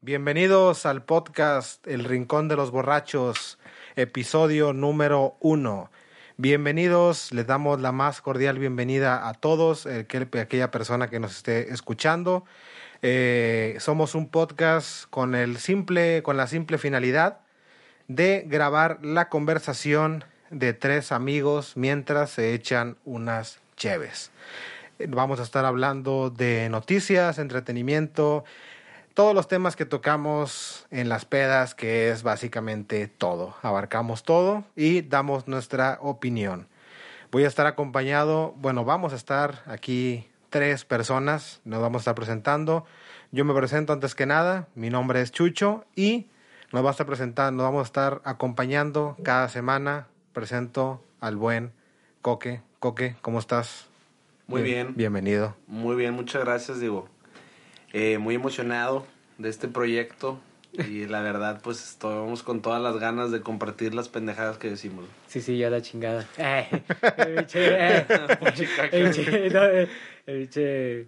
Bienvenidos al podcast El Rincón de los Borrachos, episodio número uno. Bienvenidos, les damos la más cordial bienvenida a todos, aquel- aquella persona que nos esté escuchando. Eh, somos un podcast con el simple, con la simple finalidad de grabar la conversación de tres amigos mientras se echan unas cheves. Eh, Vamos a estar hablando de noticias, entretenimiento, todos los temas que tocamos en las pedas, que es básicamente todo. Abarcamos todo y damos nuestra opinión. Voy a estar acompañado, bueno, vamos a estar aquí tres personas, nos vamos a estar presentando. Yo me presento antes que nada, mi nombre es Chucho y nos va a estar presentando, nos vamos a estar acompañando cada semana. Presento al buen Coque. Coque, ¿cómo estás? Muy bien. Bienvenido. Muy bien, muchas gracias, digo. Eh, muy emocionado de este proyecto y la verdad, pues estamos con todas las ganas de compartir las pendejadas que decimos. Sí, sí, ya la chingada. Ay, el biche, eh, el biche, no, eh, el biche.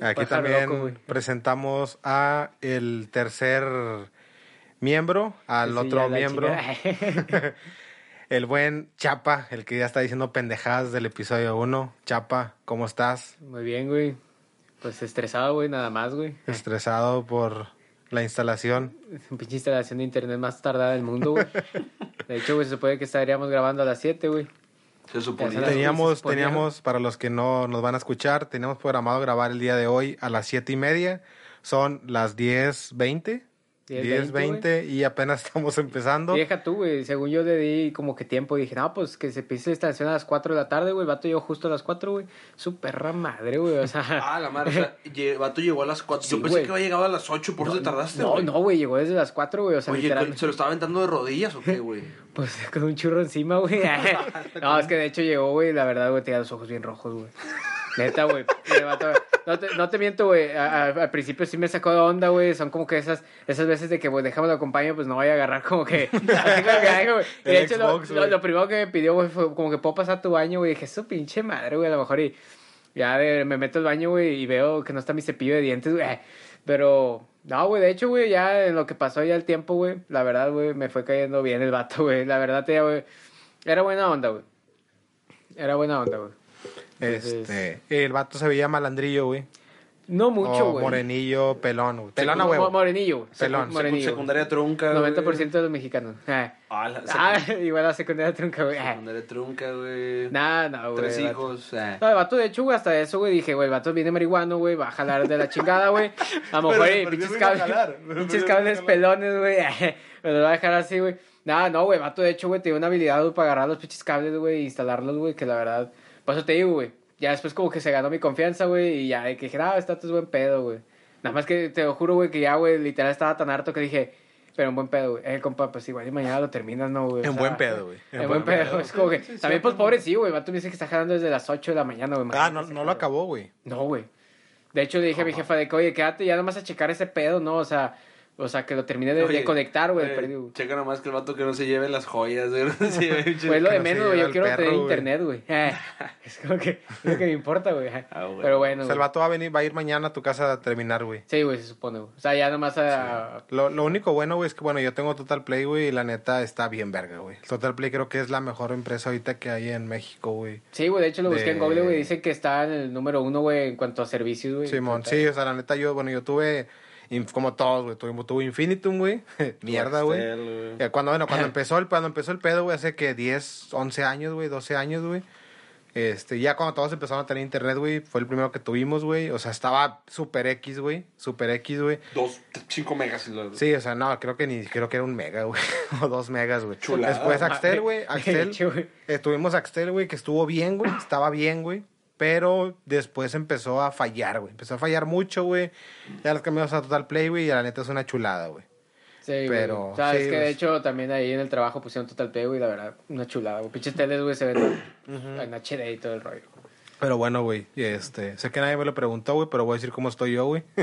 Aquí también loco, presentamos a el tercer miembro, al Sí, otro miembro, el buen Chapa, el que ya está diciendo pendejadas del episodio 1. Chapa, ¿cómo estás? Muy bien, güey. Pues estresado, güey, nada más, güey. Estresado por la instalación. Es una pinche instalación de internet más tardada del mundo, güey. De hecho, güey, se supone que estaríamos grabando a las 7, güey. Se suponía. Se Teníamos, suponía. teníamos, para los que no nos van a escuchar, teníamos programado grabar el día de hoy a las siete y media. Son las 10.20. 10:20, 10.20 y apenas estamos empezando. Y deja tú, güey. Según yo le di como que tiempo, dije, no, pues que se pise la instalación a las 4 de la tarde, güey. El vato llegó justo a las 4, güey. Su perra madre, güey. O sea. Ah, la madre, o sea, el vato llegó a las 4. Sí, Yo pensé güey. que había llegado a las 8, por eso te tardaste, No, güey. no, güey. Llegó desde las 4, güey. O sea, Oye, literalmente. ¿se lo estaba aventando de rodillas o qué, güey? Pues con un churro encima, güey. no, es que de hecho llegó, güey, la verdad, güey, tenía los ojos bien rojos, güey. Neta, güey. No te, no te miento, güey. Al principio sí me sacó de onda, güey. Son como que esas, esas veces de que, güey, déjame lo acompaño, pues no vaya a agarrar como que. Así como que algo, güey. Y de hecho, lo, Xbox, lo- güey. lo primero que me pidió, güey, fue como que puedo pasar tu baño, güey. Dije, su pinche madre, güey, a lo mejor. Y ya de- me meto al baño, güey, y veo que no está mi cepillo de dientes, güey. Pero, no, güey, de hecho, güey, ya en lo que pasó ya el tiempo, güey, la verdad, güey, me fue cayendo bien el vato, güey. La verdad, güey, era buena onda, güey. Era buena onda, güey. Este, el vato se veía malandrillo, güey. No mucho, O güey. morenillo, pelón, güey. Pelón a huevo. Morenillo, güey. Pelón. Secu- Morenillo. güey. Secundaria trunca, güey. 90% de los mexicanos. Ah, Ah, la Ah, igual la secundaria trunca, güey. Ah. secundaria trunca, güey. Nah, no, güey. Tres hijos. No, el vato, de hecho, güey, hasta eso, güey, dije, güey, el vato viene marihuano, güey, va a jalar de la chingada, güey. A lo mejor, perdió pinches cables, pinches cables pelones, güey. Me lo va a dejar así, güey. Nada, no, güey, el vato, de hecho, güey, tiene una habilidad, güey, para agarrar los pinches cables, güey, e instalarlos, güey, que la verdad, por eso te digo, güey. Ya después como que se ganó mi confianza, güey, y ya de que dije, ah, este vato es buen pedo, güey. Nada más que te lo juro, güey, que ya, güey, literal estaba tan harto que dije, pero en buen pedo, güey. Eh, compa, pues igual y mañana lo terminas, ¿no, güey? O En sea, buen pedo, güey. En, buen pedo, es como que, Sí, sí, también, sí, pues, pobre, sí, güey, vato me dice que está jalando desde las 8 de la mañana, güey. Ah, no, no lo acabó, güey. no, güey. De hecho, le dije a mi jefa de que, oye, quédate ya nomás a checar ese pedo, ¿no? O sea, o sea que lo termine de, de Oye, conectar, güey. eh, perdido. Checa nomás que el vato que no se lleve las joyas, güey. No se lleve Pues es lo de menos, güey. Yo quiero perro, tener internet, güey. Es como que es lo que me importa, güey. Ah. Pero bueno, O sea, el vato va a venir, va a ir mañana a tu casa a terminar, güey. Sí, güey, se supone, güey. O sea, ya nomás a... Lo, lo único bueno, güey, es que, bueno, yo tengo Total Play, güey, y la neta está bien verga, güey. Total Play creo que es la mejor empresa ahorita que hay en México, güey. Sí, güey, de hecho lo busqué en Google, güey. Dice que está en el número uno, güey, en cuanto a servicios, güey. Simón, sí, o sea, la neta yo, bueno, yo tuve, como todos, güey, tuve, tuve Infinitum, güey. Mierda, güey. Eh, Cuando, bueno, cuando empezó el, cuando empezó el pedo, güey, hace que 10, 11 años, güey, 12 años, güey. Este, ya cuando todos empezaron a tener internet, güey, fue el primero que tuvimos, güey. O sea, estaba super X, güey. Super X, güey. Dos, cinco megas. y lo- Sí, o sea, no, creo que ni, creo que era un mega, güey. o dos megas, güey. Chulada. Después Axtel, güey. De Axtel. Eh, tuvimos Axtel, güey, que estuvo bien, güey. Estaba bien, güey. Pero después empezó a fallar, güey. Empezó a fallar mucho, güey. Ya los cambiamos a Total Play, güey. Y la neta es una chulada, güey. Sí, güey. Pero, O sea, sí, es que pues. de hecho también ahí en el trabajo pusieron Total Play, güey, la verdad, una chulada, güey. Pinches teles, güey, se ven en HD y todo el rollo. Pero bueno, güey, este, sé que nadie me lo preguntó, güey, pero voy a decir cómo estoy yo, güey.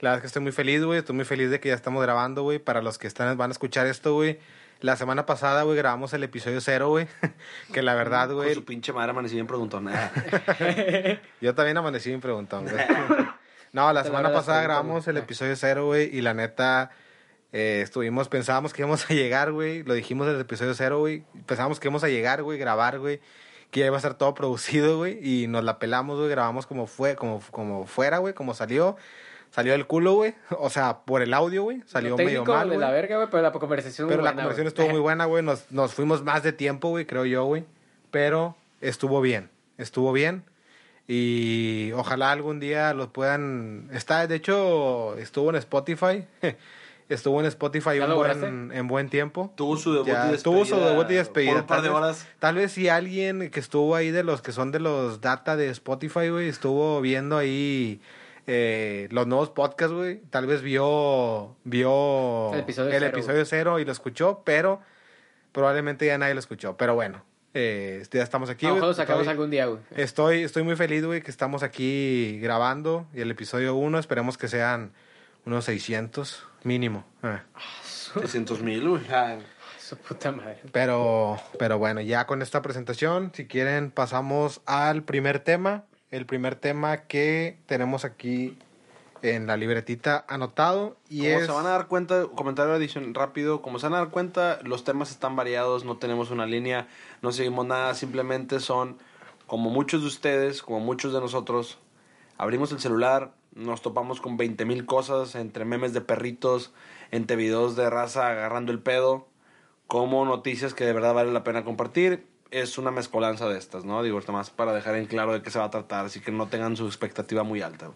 la verdad es que estoy muy feliz, güey, estoy muy feliz de que ya estamos grabando, güey. Para los que están, van a escuchar esto, güey. La semana pasada, güey, grabamos el episodio cero, güey. que la verdad, Con güey, su pinche madre amanecí bien preguntón. yo también amanecí bien preguntón, güey. No, la Te semana pasada grabamos el episodio cero, güey, y la neta, eh, estuvimos, pensábamos que íbamos a llegar, güey, lo dijimos en el episodio cero, güey, pensábamos que íbamos a llegar, güey, grabar, güey, que ya iba a estar todo producido, güey, y nos la pelamos, güey, grabamos como fue, como, como fuera, güey, como salió, salió del culo, güey, o sea, por el audio, güey, salió medio mal, de güey. la verga, güey, pero la conversación Pero muy la buena, conversación estuvo muy buena, güey. Nos, nos fuimos más de tiempo, güey, creo yo, güey. Pero estuvo bien. Estuvo bien. Y ojalá algún día los puedan. Está, de hecho, estuvo en Spotify. estuvo en Spotify ¿Ya un buen, en buen tiempo. Tuvo su debut Ya, y despedida. tuvo su debut y despedida. Por un par Tal de vez- horas. Tal vez si alguien que estuvo ahí de los que son de los data de Spotify, güey, estuvo viendo ahí eh, los nuevos podcasts, güey, tal vez vio vio El episodio cero, episodio cero y lo escuchó, pero probablemente ya nadie lo escuchó. Pero bueno, eh, ya estamos aquí. A lo sacamos Estoy- algún día, güey. Estoy, estoy muy feliz, güey, que estamos aquí grabando y el episodio 1, esperemos que sean unos 600 mínimo. Ah. 600 mil, güey. Ah, Su puta madre. Pero, pero bueno, ya con esta presentación, si quieren, pasamos al primer tema. El primer tema que tenemos aquí en la libretita anotado. Y Como es. se van a dar cuenta, comentario de edición rápido, como se van a dar cuenta, los temas están variados, no tenemos una línea, no seguimos nada, simplemente son, como muchos de ustedes, como muchos de nosotros, abrimos el celular, nos topamos con 20 mil cosas, entre memes de perritos, entre videos de raza agarrando el pedo, como noticias que de verdad vale la pena compartir. Es una mezcolanza de estas, ¿no? Digo, esto más para dejar en claro de qué se va a tratar, así que no tengan su expectativa muy alta.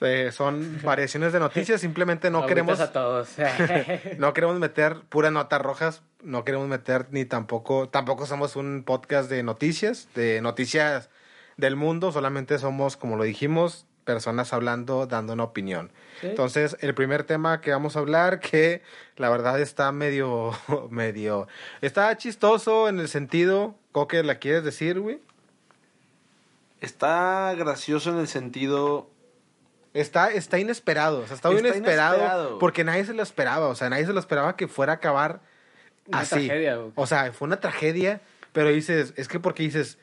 eh, son variaciones de noticias, simplemente no queremos. a todos. No queremos meter puras notas rojas, no queremos meter ni tampoco, tampoco somos un podcast de noticias, de noticias del mundo, solamente somos, como lo dijimos, personas hablando, dando una opinión. Sí. Entonces, el primer tema que vamos a hablar, que la verdad está medio, medio, está chistoso en el sentido, Coque, ¿la quieres decir, güey? Está gracioso en el sentido Está, está inesperado, o sea, está, Está inesperado, inesperado. porque nadie se lo esperaba, o sea, nadie se lo esperaba que fuera a acabar Una así. tragedia, güey. O sea, fue una tragedia, pero dices, es que porque dices,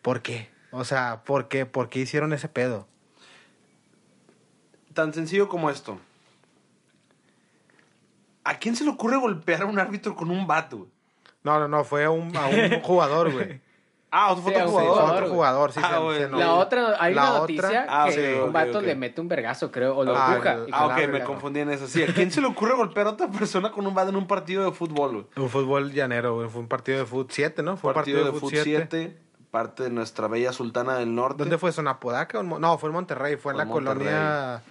¿por qué? O sea, ¿por qué? ¿Por qué hicieron ese pedo? tan sencillo como esto. ¿A quién se le ocurre golpear a un árbitro con un vato? No, no, no, fue a un, a un jugador, güey. Ah, otro Sí, otro un Sí, jugador. otro jugador, sí. Ah, se- bueno. se nos- La otra, hay La una otra- noticia Ah, que un ok, vato le mete un vergazo, creo, o lo Ah, empuja. el- Ah, ok, me confundí en eso. Sí, ¿a quién se le ocurre golpear a otra persona con un vato en un partido de fútbol? güey? Un fútbol llanero, güey. Fue un partido de fútbol 7, ¿no? Fue un partido, de fútbol 7, parte de nuestra bella sultana del norte. ¿Dónde fue? ¿Sonapodaca? No, fue en Monterrey. Fue en la colonia...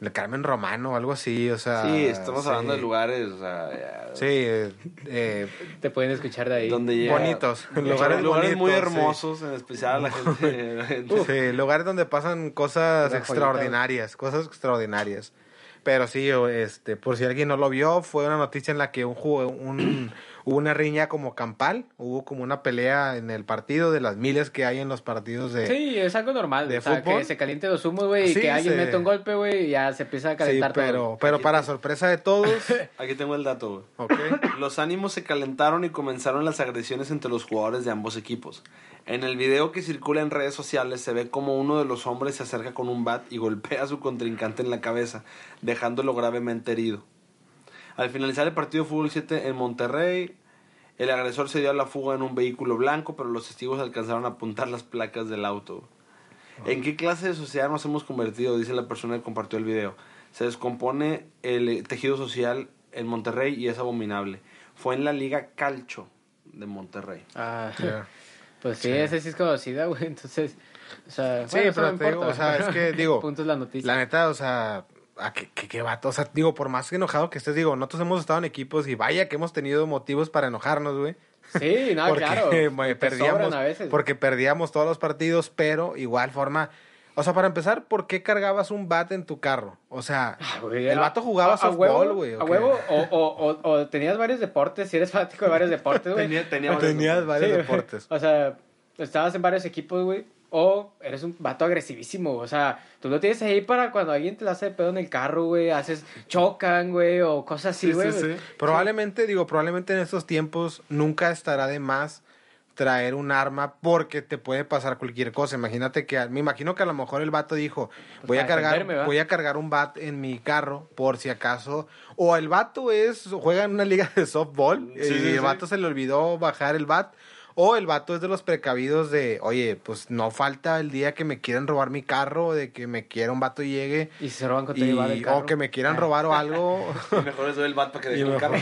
El Carmen Romano o algo así, o sea... Sí, estamos sí. hablando de lugares, o sea, ya- Sí, eh, eh, Te pueden escuchar de ahí. donde llega- Bonitos, lugares, muy sí. hermosos, en especial a la gente. la gente- Sí, lugares donde pasan cosas Una joyita, extraordinarias, cosas extraordinarias. Pero sí, este, por si alguien no lo vio, fue una noticia en la que un, jugo- un hubo una riña como campal, hubo como una pelea en el partido de las miles que hay en los partidos de Sí, es algo normal. de o sea, fútbol. que se caliente los humos, güey, y Sí, que alguien se- mete un golpe, güey, y ya se empieza a Sí, calentar todo. pero, pero para sorpresa de todos, Aquí tengo el dato, güey. ok. Los ánimos se calentaron y comenzaron las agresiones entre los jugadores de ambos equipos. En el video que circula en redes sociales se ve como uno de los hombres se acerca con un bat y golpea a su contrincante en la cabeza, dejándolo gravemente herido. Al finalizar el partido de fútbol 7 en Monterrey, el agresor se dio a la fuga en un vehículo blanco, pero los testigos alcanzaron a apuntar las placas del auto. ¿En qué clase de sociedad nos hemos convertido? Dice la persona que compartió el video. Se descompone el eh, tejido social en Monterrey y es abominable. Fue en la Liga Calcho de Monterrey. Ah, Ya. pues sí, esa sí es conocida, güey, entonces... O sea, Sí, bueno, pero no te digo, importa. o sea, es que, digo, Punto es la noticia. La neta, o sea, ¿a qué, qué, qué vato? O sea, digo, por más enojado que estés, digo, nosotros hemos estado en equipos y vaya que hemos tenido motivos para enojarnos, güey. Sí, no, porque claro. te perdíamos, sobran a veces. porque perdíamos todos los partidos, pero igual forma, o sea, para empezar, ¿por qué cargabas un bat en tu carro? O sea, Ah, güey, el vato jugaba a- a softball, huevo, güey. ¿o A huevo, o, o, o, o tenías varios deportes, si eres fanático de varios deportes, güey. Tenía- tenía varios Tenías varios Sí, deportes. O sea, estabas en varios equipos, güey. O eres un vato agresivísimo. O sea, tú lo tienes ahí para cuando alguien te la hace de pedo en el carro, güey. Haces, chocan, güey, o cosas así, Sí, güey. sí, sí. Probablemente, digo, probablemente en estos tiempos nunca estará de más traer un arma porque te puede pasar cualquier cosa. Imagínate que, me imagino que a lo mejor el vato dijo, Pues voy a cargar, voy a cargar un bat en mi carro por si acaso. O el vato es, juega en una liga de softball Sí, y sí, el sí. vato se le olvidó bajar el bat. O el vato es de los precavidos de, oye, pues no falta el día que me quieran robar mi carro, de que me quiera un vato y llegue. Y se roban con Y, del carro. o que me quieran Ah. robar o algo. Y mejor les doy el bat para que deje el carro.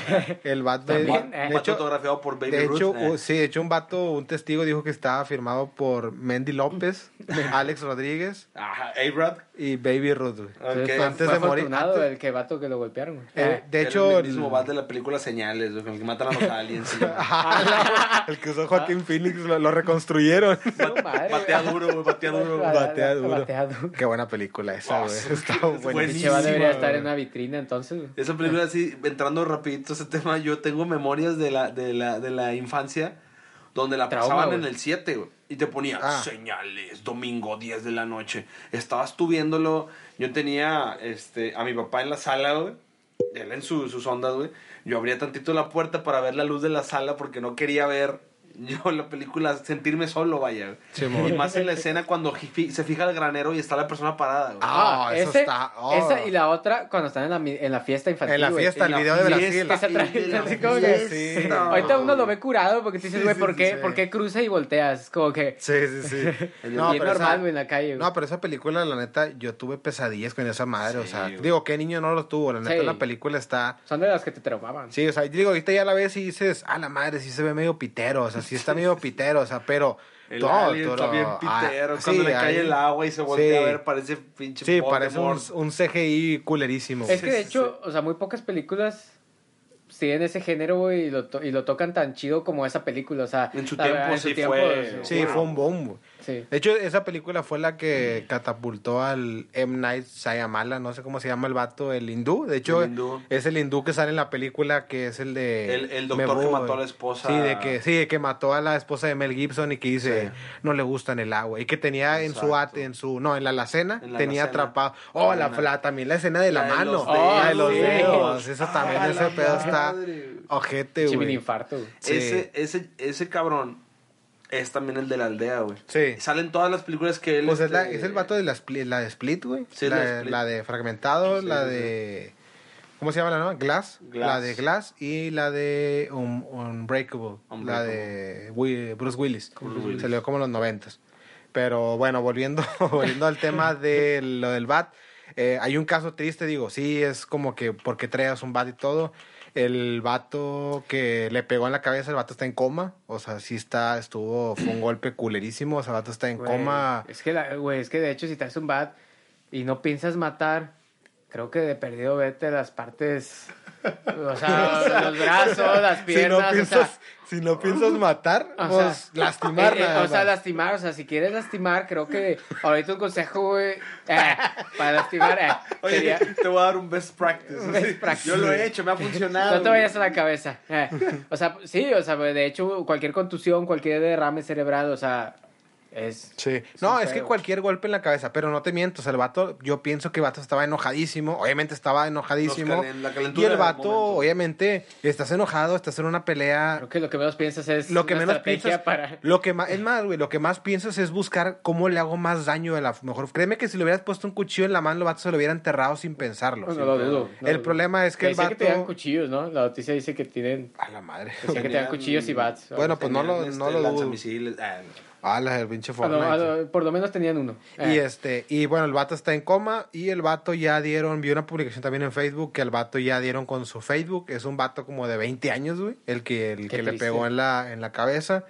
el de, de eh. Bat hecho, autografiado por Baby de hecho, eh. sí, de hecho un vato, un testigo dijo que estaba firmado por Mendy López, Alex Rodríguez Ajá, A-Rod. y Baby Ruth. Antes de morir- antes- el que vato que lo golpearon. güey. Eh, Ah. de hecho, el mismo bat de la película Señales, güey, el que matan a los aliens. sí. el que usó Joaquín Phoenix lo, lo reconstruyeron. No, madre, Batea duro, güey, batea duro. Ba- Batea duro. batea duro. Qué buena película esa, Oh, güey. sí, Está es buenísima. debería estar en una vitrina entonces. Esa película así, entrando rapidito a ese tema, yo tengo memorias de la, de la, de la infancia donde la Trauma, pasaban en el 7, güey. Y te ponía Ah. señales, domingo 10 de la noche. Estabas tú viéndolo. Yo tenía este, a mi papá en la sala, güey. Él en su- sus ondas, güey. Yo abría tantito la puerta para ver la luz de la sala porque no quería ver yo la película, sentirme solo, vaya. y más en la escena cuando se fija el granero y está la persona parada, güey. Ah, ese- está- oh. Esa y la otra cuando están en la, en la fiesta infantil. En la fiesta, el video de Brasil. Ahorita uno lo ve curado porque te dices, Sí, güey, ¿por, sí, qué, sí. ¿por qué cruza y volteas? Es como que. Sí, sí, sí. No, pero normal, esa- güey, en la calle. güey. No, pero esa película, la neta, yo tuve pesadillas con esa madre. o sea, güey. digo, ¿qué niño no lo tuvo? La neta, Sí. la película está. Son de las que te traumaban. Sí, o sea, yo digo, ahorita ya la ves y dices, ah, la madre, sí se ve medio pitero, o sea, sí está medio pitero, o sea, pero. El todo, alien todo- está bien ah, pitero. sí, cuando le cae ahí- el agua y se voltea sí. a ver, parece pinche Sí, parece un, un CGI culerísimo. Es que de Sí, hecho, o sea, muy pocas películas siguen ese género, güey, y lo, to- y lo tocan tan chido como esa película. O sea, En su tiempo verdad, sí fue- Sí, fue un boom. Sí. De hecho, esa película fue la que catapultó al M. Night Shyamalan, no sé cómo se llama el vato, el hindú. De hecho, El hindú. es el hindú que sale en la película, que es el de... El- el doctor Me que mató a la esposa. Sí, de que, sí, de que mató a la esposa de Mel Gibson y que dice, Sí. no le gustan el agua. Y que tenía en su, at- en su, no, en la alacena, En la tenía alacena. atrapado. Oh, la, la- también la escena de la, La de mano. los Oh, la de los dedos. dedos. Eso también, Ah, ese pedo está ojete, güey. infarto. Ese, ese, ese cabrón es también el de la aldea, güey. Sí. Salen todas las películas que él... Pues es, la- este, es el vato de la, Split- la de Split, güey. Sí, la, de- Split. la de Fragmentado, Sí, la sí, de... ¿Cómo se llama la nueva? Glass. Glass. La de Glass y la de Un- Unbreakable, La de Bruce Willis. Bruce Willis. Salió como en los noventas. Pero bueno, volviendo, volviendo al tema de lo del bat. eh, hay un caso triste, digo, sí, es como que porque traes un bat y todo. El vato que le pegó en la cabeza, el vato está en coma. O sea, sí está, estuvo, fue un golpe culerísimo. O sea, el vato está en coma. Es que, güey, es que de hecho, si traes un bat y no piensas matar, creo que de perdido vete las partes. O sea, los brazos, las si piernas. no o piensas, sea, si no piensas matar, o pues sea, lastimar eh, eh, nada o sea, lastimar, o sea, si quieres lastimar, creo que ahorita un consejo, güey, eh, para lastimar, eh, Oye, sería, te voy a dar un best practice. Best Sí, practice. Yo lo he hecho, me ha funcionado. no te vayas a la cabeza. eh. O sea, sí, o sea, de hecho, cualquier contusión, cualquier derrame cerebral, o sea, es... Sí. No, es que cualquier golpe en la cabeza, pero no te miento, o sea, el vato, yo pienso que el vato estaba enojadísimo, obviamente estaba enojadísimo. Los calen- la Y el vato, obviamente, estás enojado, estás en una pelea. Creo que lo que menos piensas es Lo que una menos estrategia piensas, para... lo que más, es más, güey, lo que más piensas es buscar cómo le hago más daño a la mejor. Créeme que si le hubieras puesto un cuchillo en la mano, el vato se lo hubiera enterrado sin pensarlo. No, no lo dudo. no el problema es que el vato. que tenían cuchillos, ¿no? La noticia dice que tienen... A la madre. Decía que tenían Tenían- cuchillos y bats. Bueno, pues no lo, no este, lo dudo. Ah, la del pinche A lo- Fortnite. a lo- por lo menos tenían uno. Y Eh, este, y bueno, el vato está en coma y el vato ya dieron, vi una publicación también en Facebook que el vato ya dieron con su Facebook, es un vato como de 20 años, güey, el que el Qué que le pegó en la en la cabeza,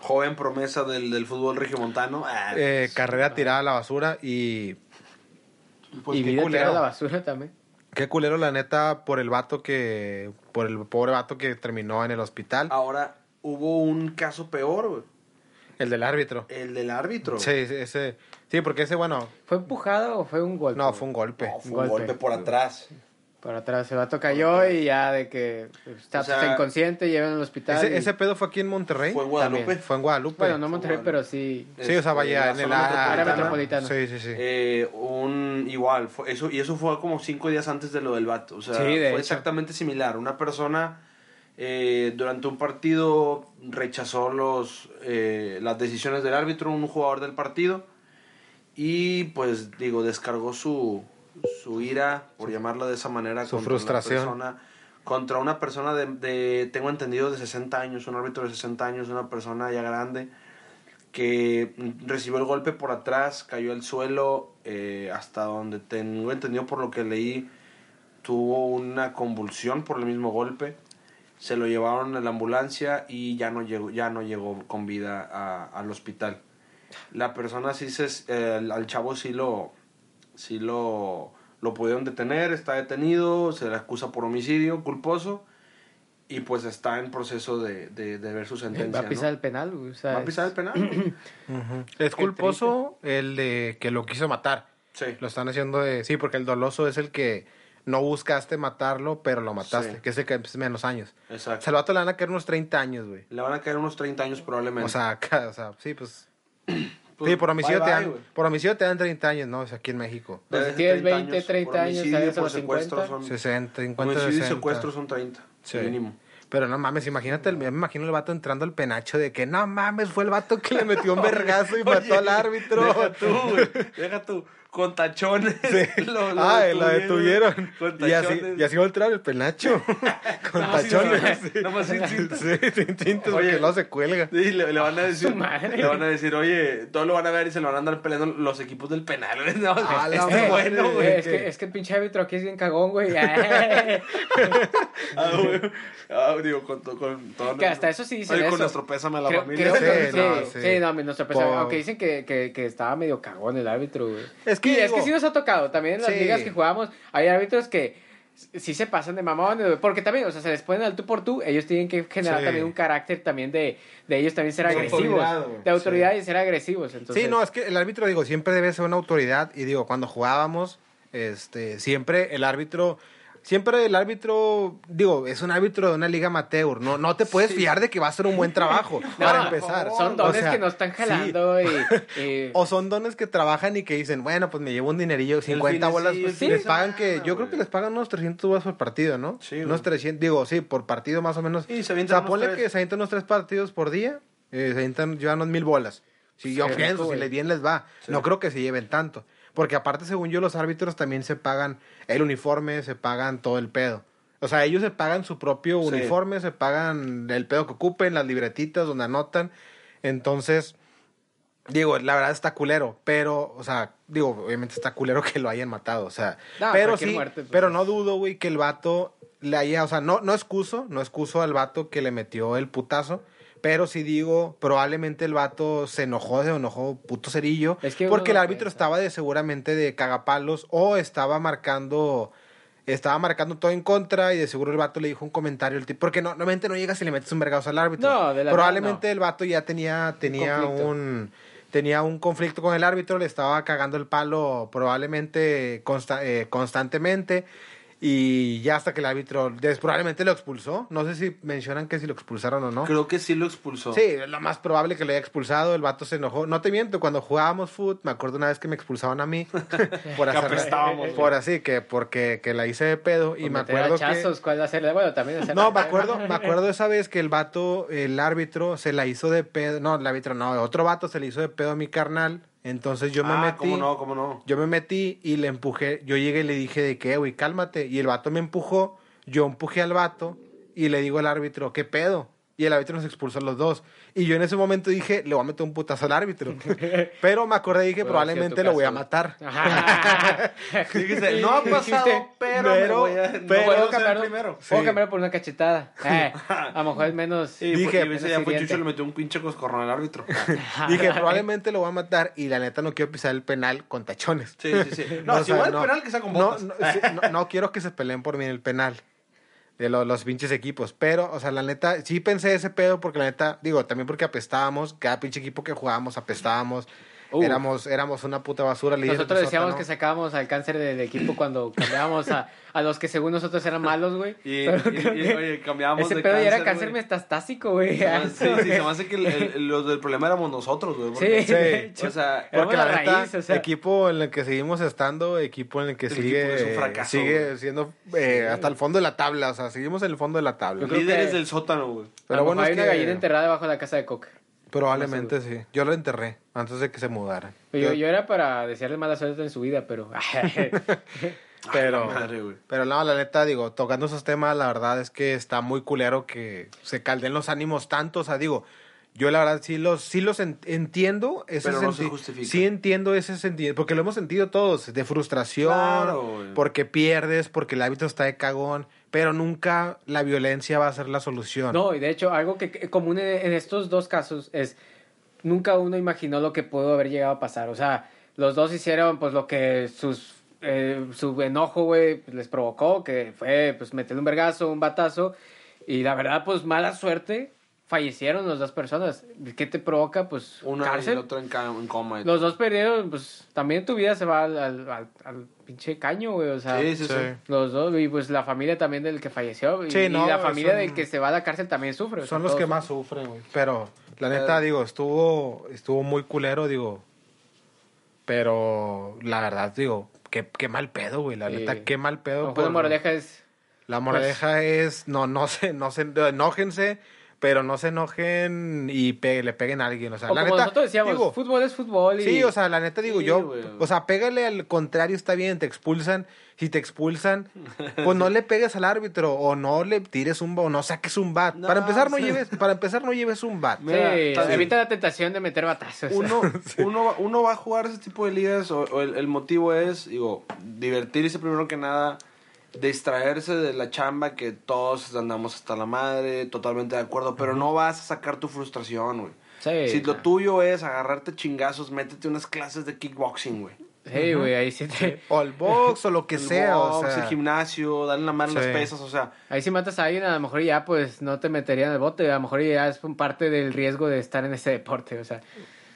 joven promesa del, del fútbol regiomontano. Ah, eh, carrera tirada a la basura y pues y qué vida tirada culero. a la basura también. Qué culero la neta por el vato que por el pobre vato que terminó en el hospital, Ahora, hubo un caso peor, güey. El del árbitro. El del árbitro. Sí, sí, ese sí, porque ese bueno, ¿Fue empujado o fue un golpe? no, fue un golpe. No, fue un Golpe. golpe por atrás. Por atrás, el vato cayó y ya de que está O sea, está inconsciente, llevan al hospital. Ese, y- ese pedo fue aquí en Monterrey. Fue en Guadalupe. También. Fue en Guadalupe. Bueno, no Monterrey, pero sí. Sí, o sea, vaya en Este, el zona ah, Área metropolitana. metropolitana. Sí, sí, sí. Eh, un igual, fue eso, y eso fue como cinco días antes de lo del vato. O sea, Sí, de fue hecho. exactamente similar. Una persona Eh, durante un partido rechazó los, eh, las decisiones del árbitro, un jugador del partido, y pues digo, descargó su, su ira, por llamarlo de esa manera, Su contra una frustración. persona- contra una persona de, de, tengo entendido, de 60 años, un árbitro de 60 años, una persona ya grande, que recibió el golpe por atrás, cayó al suelo, eh, hasta donde tengo entendido por lo que leí, tuvo una convulsión por el mismo golpe, se lo llevaron a la ambulancia y ya no llegó, ya no llegó con vida a- al hospital. La persona sí se, eh, al- chavo sí lo, sí lo, lo pudieron detener, está detenido, se le acusa por homicidio culposo y pues está en proceso de, de, de ver su sentencia. Va a pisar ¿no? el penal. O sea, ¿Va a pisar el penal? Es culposo el de que lo quiso matar. sí. Lo están haciendo de... Sí, porque el doloso es el que no buscaste matarlo, pero lo mataste. Sí. Que es el que es menos años. Exacto. O sea, al vato le van a caer unos 30 años, güey. Le van a caer unos 30 años probablemente. O sea, acá, o sea, sí, pues... Pues, sí, por homicidio, bye, te bye, dan, por homicidio te dan 30 años, ¿no? Es aquí en México. Pues Desde si tienes 30 20, 30 por años, homicidio, sales a por los secuestro 50. son... 60, 50, Homicidio y 60. secuestro son 30, Sí. mínimo. Pero no mames, imagínate, el, me imagino el vato entrando al penacho de que no mames, fue el vato que le metió un vergazo y mató al árbitro. Deja tú, güey. Deja tú. Con tachones. Lo- lo ah, la detuvieron. Con Y así, tachones. y así va a entrar el penacho. Con Nada más sin- tachones. nada más sin cinta. Sí, sin cintas, Oye. porque no se cuelga. Sí, le, le van a decir, Su madre. le van a decir, oye, todos lo van a ver y se lo van a andar peleando los equipos del penal. No, Ah, es que bueno, güey. es, que, es que el pinche árbitro aquí es bien cagón, güey. Eh, Ah, güey. Ah, digo, con, to- con todo que hasta eso sí dicen Oye, eso. con nuestro pésame a la Creo- familia. creo que- Sí, sí, no, sí, sí. no, nuestro. Por- Aunque dicen que, que, que estaba medio cagón el árbitro, güey. Es que Sí, es que sí nos ha tocado. También en las Sí. ligas que jugamos hay árbitros que sí se pasan de mamones. Porque también, o sea, se les ponen al tú por tú. Ellos tienen que generar Sí. también un carácter también de, de ellos también ser De agresivos. autoridad, de autoridad y ser agresivos. Entonces, Sí, no, es que el árbitro, digo, siempre debe ser una autoridad. Y digo, cuando jugábamos, este, siempre el árbitro, siempre el árbitro, digo, es un árbitro de una liga amateur. No, no te puedes fiar de que va a hacer un buen trabajo, No, para empezar. Son O dones sea, que nos están sí. jalando y, y- O son dones que trabajan y que dicen, bueno, pues me llevo un dinerillo, 50 fin de- bolas. sí, pues, les pagan que, yo creo que les pagan unos 300 bolas por partido, ¿no? Sí, unos güey. 300, digo, sí, por partido más o menos. Sí, se o avientan sea, unos ponle tres. que se avientan unos tres partidos por día, eh, se avientan, llevan unos mil bolas. Si yo pienso, si les bien les va. Sí. No creo que se lleven tanto. Porque aparte, según yo, los árbitros también se pagan el uniforme, se pagan todo el pedo. O sea, ellos se pagan su propio Sí. uniforme, se pagan el pedo que ocupen, las libretitas donde anotan. Entonces, digo, la verdad está culero, pero, o sea, digo, obviamente está culero que lo hayan matado, o sea, No, pero sí, muerte, pues, pero no dudo, güey, que el vato le haya, o sea, no, no excuso, no excuso al vato que le metió el putazo, pero sí digo, probablemente el vato se enojó, se enojó puto cerillo, Es que porque el árbitro piensa. estaba de seguramente de cagapalos o estaba marcando estaba marcando todo en contra y de seguro el vato le dijo un comentario el tipo porque no normalmente no llegas y le metes un vergazo al árbitro No, de la probablemente no. el vato ya tenía tenía conflicto. un tenía un conflicto con el árbitro le estaba cagando el palo probablemente consta- eh, constantemente y ya hasta que el árbitro des- probablemente lo expulsó no sé si mencionan que si lo expulsaron o no Creo que sí lo expulsó. Sí, es lo más probable que lo haya expulsado. El vato se enojó. No te miento, cuando jugábamos foot, me acuerdo una vez que me expulsaban a mí por hacer por así que porque que la hice de pedo y me acuerdo hachazos, que ¿cuál va a ser? Bueno, también hacer- no, me acuerdo, me acuerdo esa vez que el vato, el árbitro se la hizo de pedo, no, el árbitro no, otro vato se le hizo de pedo a mi carnal. Entonces yo me ah, metí cómo no, cómo no. yo me metí y le empujé. Yo llegué y le dije de que, güey, cálmate. Y el vato me empujó. Yo empujé al vato y le digo al árbitro, ¿qué pedo? Y el árbitro nos expulsó a los dos. Y yo en ese momento dije, le voy a meter un putazo al árbitro. Pero me acordé y dije, probablemente lo voy a matar. Dijiste, no ha pasado, pero, pero- me voy a, no pero- puedo Puedo ser cambiarlo, primero. puedo Sí. cambiarlo por una cachetada. Eh, a lo mejor es menos. Sí, Dije, ese ya fue. Chucho le metió un pinche coscorrón al árbitro. dije, probablemente lo voy a matar. Y la neta no quiero pisar el penal con tachones. Sí, sí, sí. No, o si sea, va al no. penal que sea con No, botas. no, sí, no- no quiero que se peleen por mí en el penal. De lo- los pinches equipos. Pero, o sea, la neta, sí pensé ese pedo porque la neta, digo, también porque apestábamos. Cada pinche equipo que jugábamos apestábamos. Uh. éramos, éramos una puta basura. líderes Nosotros de decíamos que sacábamos al cáncer del equipo cuando cambiábamos a, a los que según nosotros eran malos, güey. Y, Pero y- creo y, que oye, cambiábamos Ese de pedo ya era cáncer, cáncer güey. metastásico, güey. Sí, sí, se me hace que el- el- los del problema éramos nosotros, güey. Sí, porque- Sí, de hecho. o sea, Porque la o sea. equipo en el que seguimos estando, equipo en el que El sigue, equipo es un fracaso, sigue güey. siendo eh, hasta el fondo de la tabla, o sea, seguimos en el fondo de la tabla. Líderes que- del sótano, güey. Pero bueno, hay una gallina enterrada debajo de la casa de Coca. Probablemente sí. Yo lo enterré antes de que se mudara. Yo, yo era para desearle mala suerte en su vida, pero... Pero, madre, pero no, la neta, digo, tocando esos temas, la verdad es que está muy culero que se calden los ánimos tanto. O sea, digo, yo la verdad sí los, sí los en- entiendo. Ese Pero no se justifica. Sí entiendo ese sentido, porque lo hemos sentido todos, de frustración, Claro, porque pierdes, porque el hábito está de cagón, pero nunca la violencia va a ser la solución. No, y de hecho, algo que que común en, en estos dos casos es nunca uno imaginó lo que pudo haber llegado a pasar. O sea, los dos hicieron pues lo que sus eh, su enojo, güey, les provocó, que fue pues meterle un vergazo, un batazo, y la verdad, pues mala suerte, fallecieron las dos personas. ¿Qué te provoca? Pues Una y cárcel. el otro en, ca- en coma. Los dos perdieron, pues también tu vida se va al, al, al- al pinche caño, güey, o sea... Sí, sí, sí. Los dos, y pues la familia también del que falleció. Y, Sí, y no, la familia son- del que se va a la cárcel también sufre. o sea, Son los que más sufren, güey. Pero, la neta, digo, estuvo, estuvo muy culero, digo. Pero, la verdad, digo, qué, qué mal pedo, güey. La Sí. neta, qué mal pedo. la por- moraleja es... La moraleja es, no, no se, no se, enójense, pero no se enojen y pe- le peguen a alguien. O sea, O la como neta, nosotros decíamos, digo, fútbol es fútbol. Y... Sí, o sea, la neta digo Sí, yo, o sea, pégale al contrario, está bien, te expulsan. Si te expulsan, pues no le pegues al árbitro o no le tires un o no saques un bat. No, para empezar no sí. lleves, para empezar no lleves un bat. Sí, Mira, evita la tentación de meter batazos. Uno, uno, va- uno va a jugar ese tipo de ligas o, o el, el motivo es, digo, divertirse primero que nada, distraerse de la chamba que todos andamos hasta la madre, totalmente de acuerdo, pero no vas a sacar tu frustración, güey. Sí, si lo tuyo es agarrarte chingazos, métete unas clases de kickboxing, güey. Sí, güey, ahí sí te... O el box o lo que El sea, o box, sea. el gimnasio, darle la mano a Sí. las pesas, o sea, Ahí si matas a alguien, a lo mejor ya pues no te meterían en el bote. A lo mejor ya es parte del riesgo de estar en ese deporte, o sea...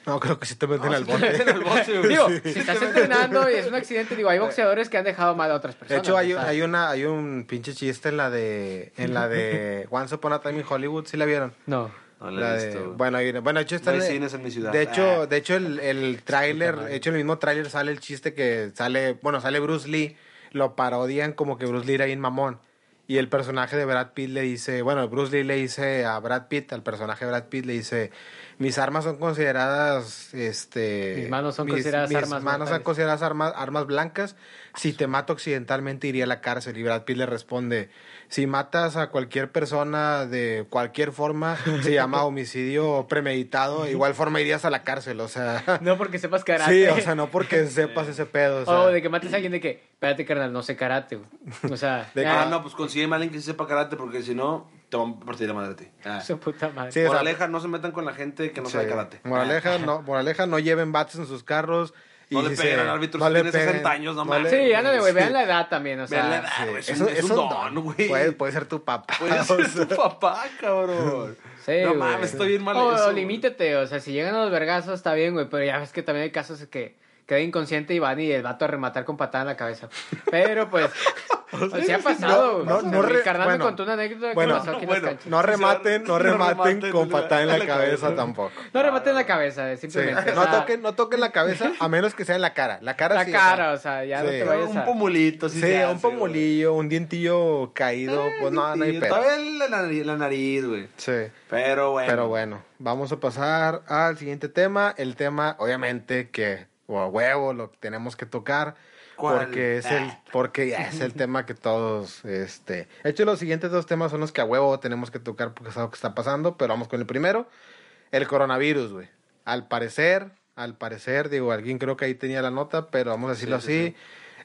No, creo que sí te meten No, al sí te bote. meten al bote. Digo, Sí. si estás entrenando y es un accidente, digo, hay boxeadores que han dejado mal a otras De personas. hecho, hay, hay una, hay un pinche chiste en la de, en la de Once Upon a Time in Hollywood, ¿sí la vieron? No. No la La he de- visto, güey. bueno, hay una- bueno, de hecho está No hay en el- cines en mi ciudad. De hecho, Ah. de hecho el, el tráiler, de hecho en el mismo tráiler sale el chiste que sale, bueno, sale Bruce Lee, lo parodian como que Bruce Lee era bien mamón. Y el personaje de Brad Pitt le dice, bueno, Bruce Lee le dice a Brad Pitt, al personaje de Brad Pitt le dice, mis armas son consideradas, este... Mis manos son consideradas mis armas manos son mortales". consideradas armas, armas blancas. Si te mato accidentalmente iría a la cárcel. Y Brad Pitt le responde, si matas a cualquier persona de cualquier forma, se llama homicidio premeditado. Igual forma irías a la cárcel, o sea... No porque sepas karate. Sí, o sea, no porque sepas ese pedo, o sea... O de que mates a alguien de que, espérate, carnal, no sé karate. O sea, De que- Ah, no, pues a alguien que sepa karate porque si no, te van a partir la madre a ti. Ah. su puta madre. Sí, Moraleja, no se metan con la gente que no sí. sabe karate. Moraleja, no, moraleja, no lleven bates en sus carros. Y No le si peguen al árbitro no si le tiene 60 años, no mames. Sí, ándale, güey, Sí. vean la edad también, o sea. Vean la edad. Sí, güey, es un- es es un don, güey. Puede, puede ser tu papá. Puede o ser sea. tu papá, cabrón. Sí, no mames, estoy bien mal O, eso, o limítate, o sea, si llegan a los vergazos está bien, güey, pero ya ves que también hay casos que queda inconsciente y van y el vato a rematar con patada en la cabeza. Pero pues, o sea, sí ha pasado. no, güey. no Mi re- carnal bueno, me contó una anécdota que bueno, pasó aquí en bueno, las canchas. No rematen, no No rematen con patada en la en la cabeza cabeza. tampoco. No rematen en la cabeza, eh, Sí. simplemente. No, o sea, toquen, no toquen la cabeza a menos que sea en la cara. La cara la sí, cara, o sea, ya no Sí. te vayas Un a... pomulito, sí. sea, un pomulillo, un dientillo caído, pues no, no hay pedo. Todavía la nariz, la nariz, güey. Sí. Pero bueno. Pero bueno, vamos a pasar al siguiente tema. El tema, obviamente, que o a huevo lo tenemos que tocar. ¿Cuál? Porque es el, Ah. porque es el tema que todos, este. De hecho, los siguientes dos temas son los que a huevo tenemos que tocar porque es algo que está pasando. Pero vamos con el primero. El coronavirus, güey. Al parecer, al parecer, digo, alguien creo que ahí tenía la nota, pero vamos a decirlo Sí, sí, así.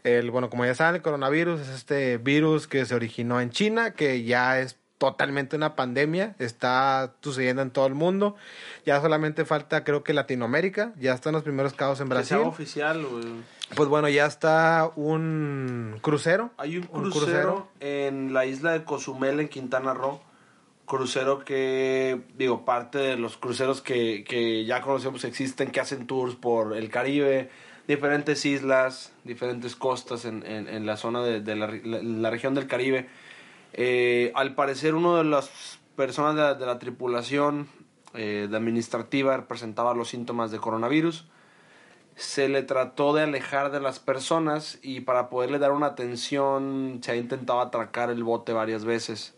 El, bueno, como ya saben, el coronavirus es este virus que se originó en China, que ya es totalmente una pandemia, está sucediendo en todo el mundo. Ya solamente falta, creo que Latinoamérica, ya están los primeros casos en Que sea Brasil. oficial, güey. Pues bueno, ya está un crucero. Hay un crucero, en la isla de Cozumel, en Quintana Roo, crucero que, digo, parte de los cruceros que, que ya conocemos existen, que hacen tours por el Caribe, diferentes islas, diferentes costas en, en, en la zona de, de la, la- la región del Caribe. Eh, al parecer, uno de las personas de la, tripulación eh, administrativa presentaba los síntomas de coronavirus. Se le trató de alejar de las personas y para poderle dar una atención se ha intentado atracar el bote varias veces.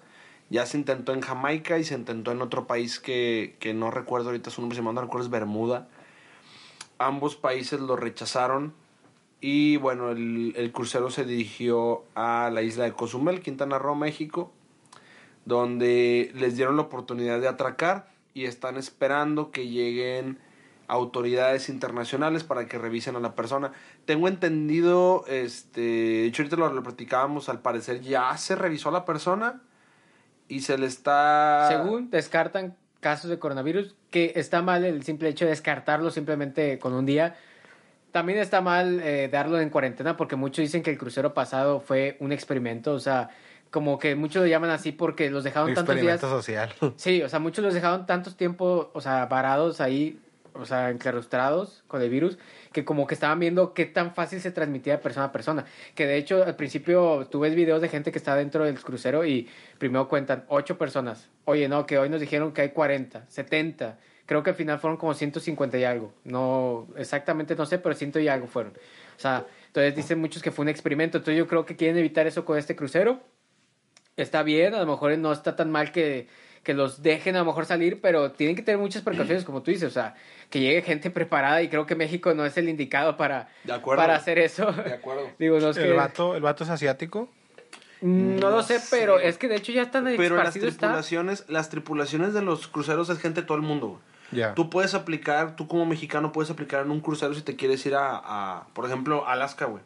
Ya se intentó en Jamaica y se intentó en otro país que, que no recuerdo ahorita su nombre, si mal no recuerdo es Bermuda. Ambos países lo rechazaron y bueno, el, el crucero se dirigió a la isla de Cozumel, Quintana Roo, México, donde les dieron la oportunidad de atracar y están esperando que lleguen autoridades internacionales para que revisen a la persona. Tengo entendido, este, de hecho ahorita lo, lo platicábamos, al parecer ya se revisó a la persona y se le está... Según descartan casos de coronavirus, que está mal el simple hecho de descartarlo simplemente con un día. También está mal eh, darlo en cuarentena porque muchos dicen que el crucero pasado fue un experimento, o sea, como que muchos lo llaman así porque los dejaron tantos días. Experimento social. Sí, o sea, muchos los dejaron tantos tiempo, o sea, varados ahí, o sea, enclaustrados con el virus, que como que estaban viendo qué tan fácil se transmitía de persona a persona. Que de hecho, al principio tú ves videos de gente que está dentro del crucero y primero cuentan ocho personas. Oye, no, que hoy nos dijeron que hay 40, 70. Creo que al final fueron como 150 y algo. No, exactamente no sé, pero ciento y algo fueron. O sea, entonces dicen muchos que fue un experimento. Entonces yo creo que quieren evitar eso con este crucero está bien, a lo mejor no está tan mal que, que los dejen a lo mejor salir, pero tienen que tener muchas precauciones, como tú dices, o sea, que llegue gente preparada y creo que México no es el indicado para, De acuerdo. para hacer eso. De acuerdo. Digo, no es ¿El, que... vato, ¿El vato es asiático? No, lo sé, sé. pero es que de hecho ya están Pero las está. tripulaciones, las tripulaciones de los cruceros es gente de todo el mundo. Ya. Tú puedes aplicar, tú como mexicano puedes aplicar en un crucero si te quieres ir a, a, por ejemplo, Alaska, güey.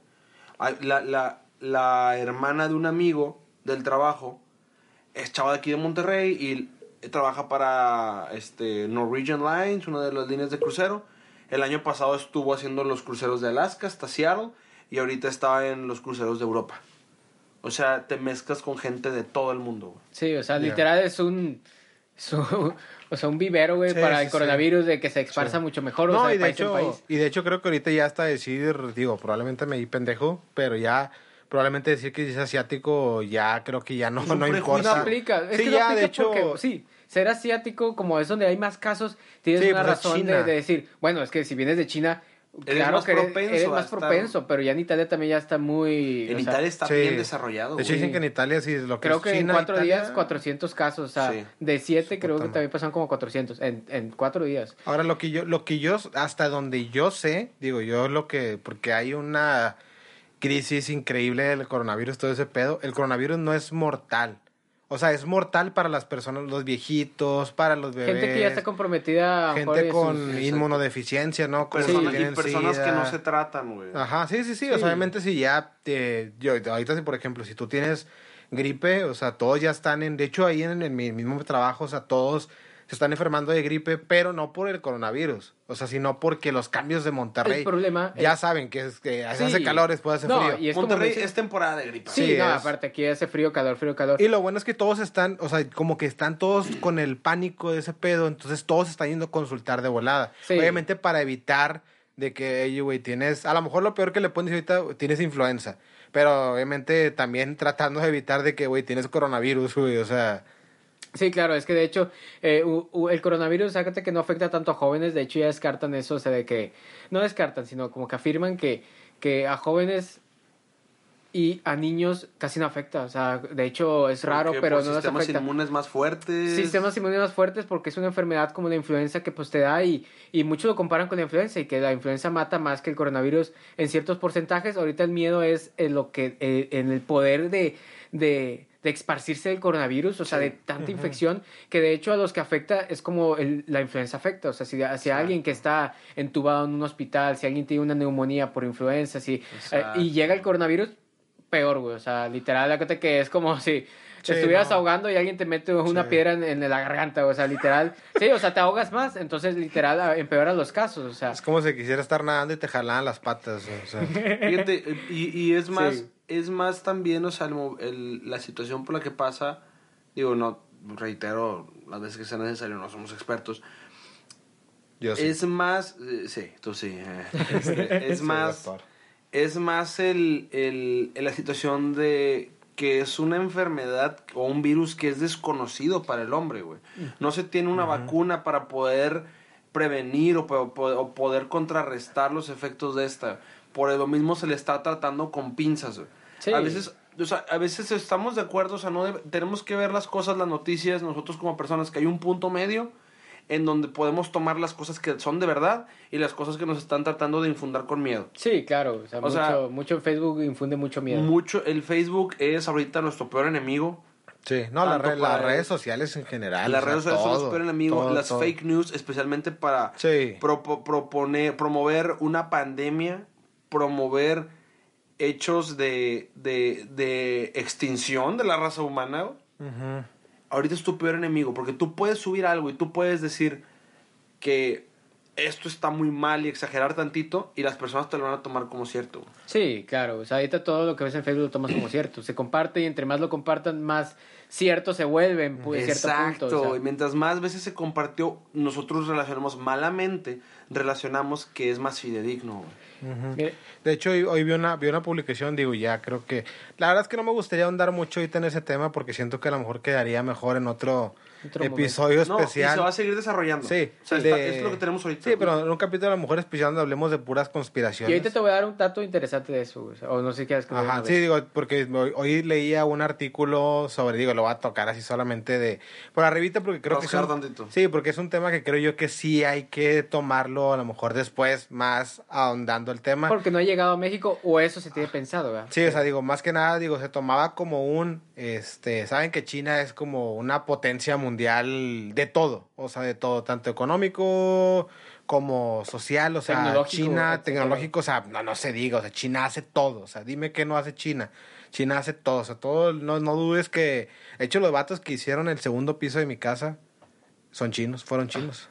La, la, la hermana de un amigo del trabajo es chava de aquí de Monterrey y trabaja para este Norwegian Lines, una de las líneas de crucero. El año pasado estuvo haciendo los cruceros de Alaska hasta Seattle y ahorita está en los cruceros de Europa. O sea, te mezclas con gente de todo el mundo, güey. Sí, o sea, literal es un... o sea, un vivero, güey, Sí, para sí, el sí. coronavirus de que se esparza Sí. mucho mejor, o No, sea, y de país hecho, país. y de hecho creo que ahorita ya hasta decir, digo, probablemente me di pendejo, pero ya probablemente decir que es asiático ya creo que ya no, no prejuicio. No importa. aplica. Es sí, que no ya, aplica de hecho, porque, sí, ser asiático, como es donde hay más casos, tienes Sí, una pues es razón de decir, bueno, es que si vienes de China, Eres claro más que eres, propenso eres a más estar- propenso, pero ya en Italia también ya está muy... En o sea, Italia está sí. bien desarrollado, de hecho dicen que en Italia sí lo que Creo es que en cuatro Italia- días 400 casos, o sea, Sí. de siete creo que también pasaron como 400 en, en cuatro días. Ahora lo que yo, lo que yo, hasta donde yo sé, digo yo lo que, porque hay una crisis increíble del coronavirus, todo ese pedo, el coronavirus no es mortal. O sea, es mortal para las personas, los viejitos, para los bebés. Gente que ya está comprometida. gente en con sus- inmunodeficiencia, ¿no? Con y personas que no se tratan, güey. Ajá, sí, sí, sí, O sea, obviamente si ya, te, yo, ahorita si por ejemplo, si tú tienes gripe, o sea, todos ya están en, de hecho ahí en, en mi mismo trabajo, o sea, todos se están enfermando de gripe, pero no por el coronavirus, o sea, sino porque los cambios de Monterrey, El problema ya es- saben que, es, que Sí. hace calor, después hace No, frío. y es Monterrey dice- es temporada de gripa. Sí, Sí, no, es- aparte aquí hace frío, calor, frío, calor. Y lo bueno es que todos están, o sea, como que están todos con el pánico de ese pedo, entonces todos están yendo a consultar de volada. Sí. Obviamente para evitar de que, "Ey, güey, tienes, a lo mejor lo peor que le pueden decir ahorita, tienes influenza, pero obviamente también tratando de evitar de que, güey, tienes coronavirus, güey, o sea, Sí, claro, es que de hecho eh, u- u- el coronavirus, sácate que no afecta tanto a jóvenes, de hecho ya descartan eso, o sea, de que, no descartan, sino como que afirman que, que a jóvenes y a niños casi no afecta, o sea, de hecho es raro, Porque pero por no sistemas afecta. inmunes más fuertes. Sistemas inmunes más fuertes porque es una enfermedad como la influenza que pues te da y, y muchos lo comparan con la influenza y que la influenza mata más que el coronavirus en ciertos porcentajes. Ahorita el miedo es en lo que eh, en el poder de, de, de esparcirse del coronavirus, o sea, Sí. de tanta infección que de hecho a los que afecta es como el- la influenza afecta, o sea, si, alguien que está entubado en un hospital, si alguien tiene una neumonía por influenza, si, eh, y llega el coronavirus, peor, güey, o sea, literal, acuérdate que es como si te Sí, estuvieras no. ahogando y alguien te mete una Sí. piedra en, en la garganta, o sea, literal. Sí, o sea, te ahogas más, entonces literal a- empeora los casos, o sea. es como si quisiera estar nadando y te jalaban las patas, o sea. Fíjate, y, y es más, Sí. es más también, o sea, el el- la situación por la que pasa, digo, no, reitero las veces que sea necesario, no somos expertos. Yo sí. Es más, eh, sí, tú sí. eh, este, es Soy más, doctor. es más el, el, la situación de que es una enfermedad o un virus que es desconocido para el hombre, güey. No se tiene una vacuna para poder prevenir o, o poder contrarrestar los efectos de esta. Por lo mismo se le está tratando con pinzas, güey. Sí. A veces, o sea, a veces estamos de acuerdo, o sea, no debe- tenemos que ver las cosas, las noticias, nosotros como personas, que hay un punto medio en donde podemos tomar las cosas que son de verdad y las cosas que nos están tratando de infundar con miedo. Sí, claro. O sea, O mucho, sea, mucho Facebook infunde mucho miedo. Mucho, el Facebook es ahorita nuestro peor enemigo. Sí, no, la Tanto re- las redes sociales en general. las o sea, redes sociales son todo, nuestro peor enemigo. todo, las todo. fake news, especialmente para Sí. propo- proponer, promover una pandemia, promover hechos de, de, de extinción de la raza humana. Ujú. Ahorita es tu peor enemigo, porque tú puedes subir algo y tú puedes decir que esto está muy mal y exagerar tantito y las personas te lo van a tomar como cierto. güey. Sí, claro. O sea, ahorita todo lo que ves en Facebook lo tomas como cierto. Se comparte y entre más lo compartan, más cierto se vuelve en pu- en cierto Exacto, punto. o sea. y mientras más veces se compartió, nosotros relacionamos malamente, relacionamos que es más fidedigno. güey. De hecho, hoy, hoy vi, una, vi una publicación, digo, ya creo que... La verdad es que no me gustaría ahondar mucho ahorita en ese tema porque siento que a lo mejor quedaría mejor en otro, Episodio No, y especial. se va a seguir desarrollando. Sí, O sea, de- está- es lo que tenemos ahorita. Sí, pero en un capítulo a lo mejor especial donde hablemos de puras y conspiraciones. ahorita te voy a dar un dato interesante de eso. O no sé qué es que Ajá, sí, digo, porque hoy, hoy leía un artículo sobre, digo, lo voy a tocar así solamente de por arribita porque creo que es un, tantito. sí, porque es un tema que creo yo que sí hay que tomarlo a lo mejor después más ahondando el tema. Porque no ha llegado a México o eso se tiene pensado, ¿verdad? Sí, o sea, digo, más que nada, digo, se tomaba como un, este, saben que China es como una potencia mundial de todo, o sea, de todo, tanto económico como social, o sea, China, tecnológico, o sea, no, no se diga, o sea, China hace todo, o sea, dime qué no hace China. China hace todo, o sea, todo, no, no dudes que, de hecho, los vatos que hicieron el segundo piso de mi casa son chinos, fueron chinos.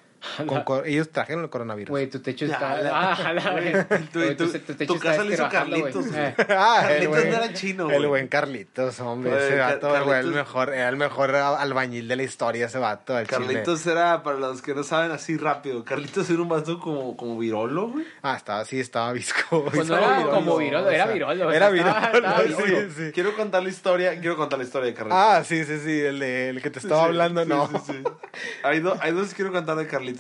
Con cor- ellos trajeron el coronavirus. Güey, tu techo está... Ah, la tu- tu- tu está casa le hizo. Carlitos, Eh. Ah, el Carlitos buen- no era chino, El buen Carlitos, hombre. Ese Car- vato, güey, el Carlitos- mejor, era el mejor albañil de la historia, ese vato. chile. Carlitos era, para los que no saben así rápido, Carlitos era un vato como, como virolo, güey. Ah, estaba, sí, estaba visco. Pues no era como virolo, era virolo, o sea, Era virolo, estaba sí, virolo. sí. Quiero contar la historia, quiero contar la historia de Carlitos. Ah, sí, sí, sí, el, de, el que te estaba Sí, hablando, sí, no. sí, sí. Hay, do- hay dos que quiero contar de Carlitos,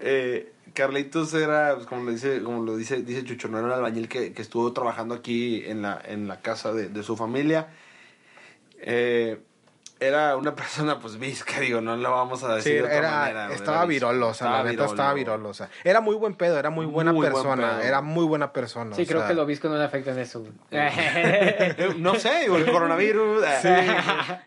Eh, Carlitos era, pues, como lo dice, como lo dice, dice Chucho, no era el albañil que, estuvo trabajando aquí en la, en la casa de, de su familia. Eh, era una persona, pues, visca, digo, no lo vamos a Sí, decir de otra era, manera. güey, estaba virolo, o sea, la neta estaba virolo, o sea, era muy buen pedo, era muy buena Muy persona, era muy buena persona. Sí, o creo sea, que los viscos no le afectan eso, güey. Eh, no sé, digo, el coronavirus. Sí,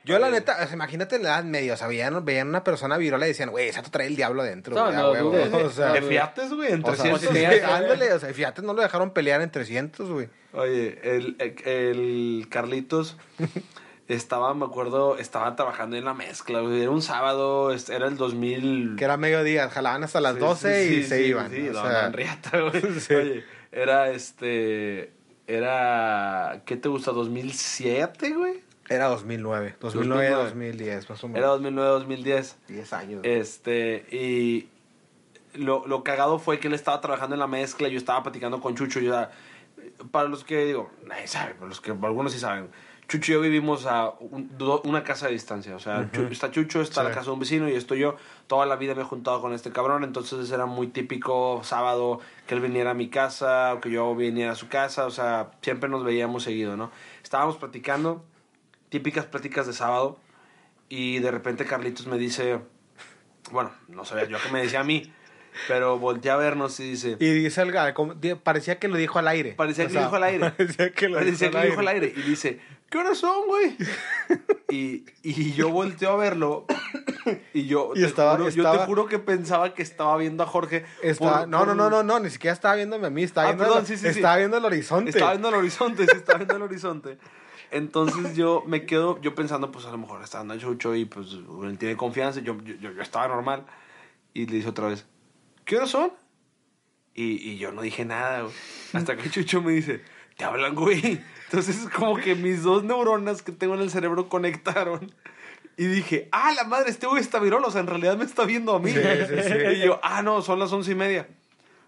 yo la neta, o sea, imagínate en la edad media, o sea, veían, veían una persona virola y decían, güey, esa te trae el diablo dentro. No, güey, a no huevo". dudes, o sea, De fiates, güey, en o sea, 300. si sí, tenías- ándale, o sea, fíjate, no lo dejaron pelear en 300, güey. Oye, el, el, el Carlitos estaba, me acuerdo, estaba trabajando en la mezcla. Era un sábado, era el 2000. Que era mediodía, jalaban hasta las Sí, 12 sí, y sí, se iban. Sí, o sea, riata, güey. Oye, era este. Era. ¿Qué te gusta? ¿2007, güey? Era 2009, 2009, 2009. 2010, más o Era menos. 2009-2010. 10 años. Este, y lo, lo cagado fue que él estaba trabajando en la mezcla, yo estaba platicando con Chucho, yo ya- para los que digo, nadie sabe, para los que algunos sí saben, Chucho y yo vivimos a un- do- una casa de distancia, o sea, Chu- está Chucho, está Sí. la casa de un vecino y estoy yo, toda la vida me he juntado con este cabrón, entonces era muy típico sábado que él viniera a mi casa o que yo viniera a su casa, o sea, siempre nos veíamos seguido, ¿no? Estábamos platicando, típicas pláticas de sábado, y de repente Carlitos me dice, bueno, no sabía yo que me decía a mí, pero volteé a vernos y dice, Y dice el di- parecía que lo dijo al aire. Parecía O que sea, lo dijo al aire. Parecía que lo parecía dijo que lo dijo al aire, y dice, ¿qué horas son, güey? Y, y yo volteo a verlo y yo, Y te estaba- juro, yo estaba- te juro que pensaba que estaba viendo a Jorge. Estaba- por- no, por- no, no, no, no, ni siquiera estaba viéndome a mí, estaba, Ah, viendo, perdón, el, sí, sí, sí. estaba viendo el horizonte. Estaba viendo el horizonte, sí, estaba viendo el horizonte. Entonces yo me quedo, yo pensando, pues a lo mejor está dando Chucho y pues él tiene confianza. Yo, yo, yo, yo estaba normal. Y le dice otra vez, ¿qué horas son? Y, y yo no dije nada, güey. Hasta que Chucho me dice, te hablan, güey. Entonces como que mis dos neuronas que tengo en el cerebro conectaron. Y dije, ah, la madre, este güey está virolo, o sea, en realidad me está viendo a mí. Sí, sí, sí. Y yo, ah, no, son las once y media.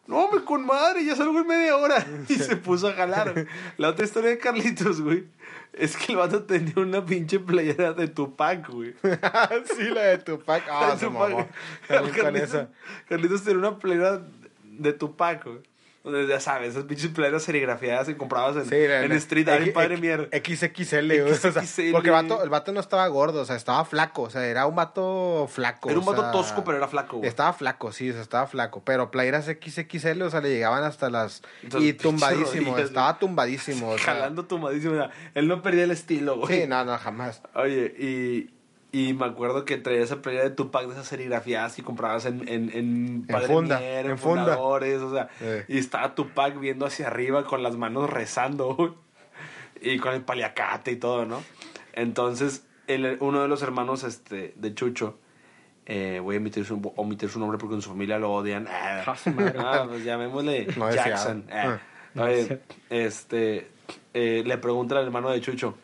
No, me con madre, ya salgo en media hora. Y se puso a jalar. La otra historia de Carlitos, güey, es que el vato tenía una pinche playera de Tupac, güey. sí, la de Tupac. Ah, se Tupac. mamó. Carlitos. Carlitos tenía una playera de Tupac, güey. Donde, ya sabes, esas pinches playeras serigrafiadas y compradas en, Sí, en Street X- padre mierda. XXL, güey. o sea, XXL. porque el vato, el vato no estaba gordo, o sea, estaba flaco. O sea, era un vato flaco. Era un o vato sea, tosco, pero era flaco, güey. Estaba flaco, sí, o sea, estaba flaco. Pero playeras XXL, o sea, le llegaban hasta las. Entonces, y tumbadísimo, rodillas, estaba tumbadísimo. o sea. Jalando tomadísimo. mira, Él no perdía el estilo, güey. Sí, no, no, jamás. Oye, y, y me acuerdo que traía esa playera de Tupac de esas serigrafías y comprabas en, en, en, Padre funda, Mier, en funda. fundadores, o sea, Sí. y estaba Tupac viendo hacia arriba con las manos rezando, y con el paliacate y todo, ¿no? Entonces, el, uno de los hermanos este, de Chucho, eh, voy a omitir su, omitir su nombre porque en su familia lo odian. Ah, Ah, ah, pues llamémosle No. Jackson. Ah. Oye, este, eh, le pregunta al hermano de Chucho,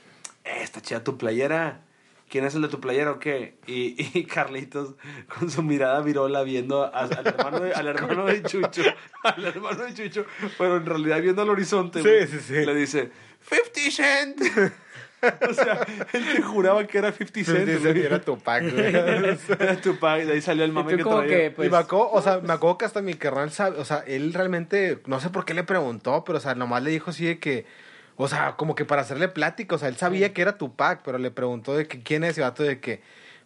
eh, está chida tu playera. ¿Quién es el de tu playera o qué? Y, y Carlitos, con su mirada virola, viendo a- al, hermano de, al hermano de Chucho, al hermano de Chucho, pero en realidad viendo al horizonte, Sí, sí, sí. le dice, 50 Cent. o sea, él te juraba que era 50 Cent. Dice güey. que era Tupac, güey. Era Tupac, de ahí salió el mame que traía. que, pues- y me acuerdo, o sea, me acuerdo que hasta mi carnal sabe, o sea, él realmente, no sé por qué le preguntó, pero, o sea, nomás le dijo así de que, o sea, como que para hacerle plática, o sea, él sabía que era Tupac, pero le preguntó de que quién es y vato de que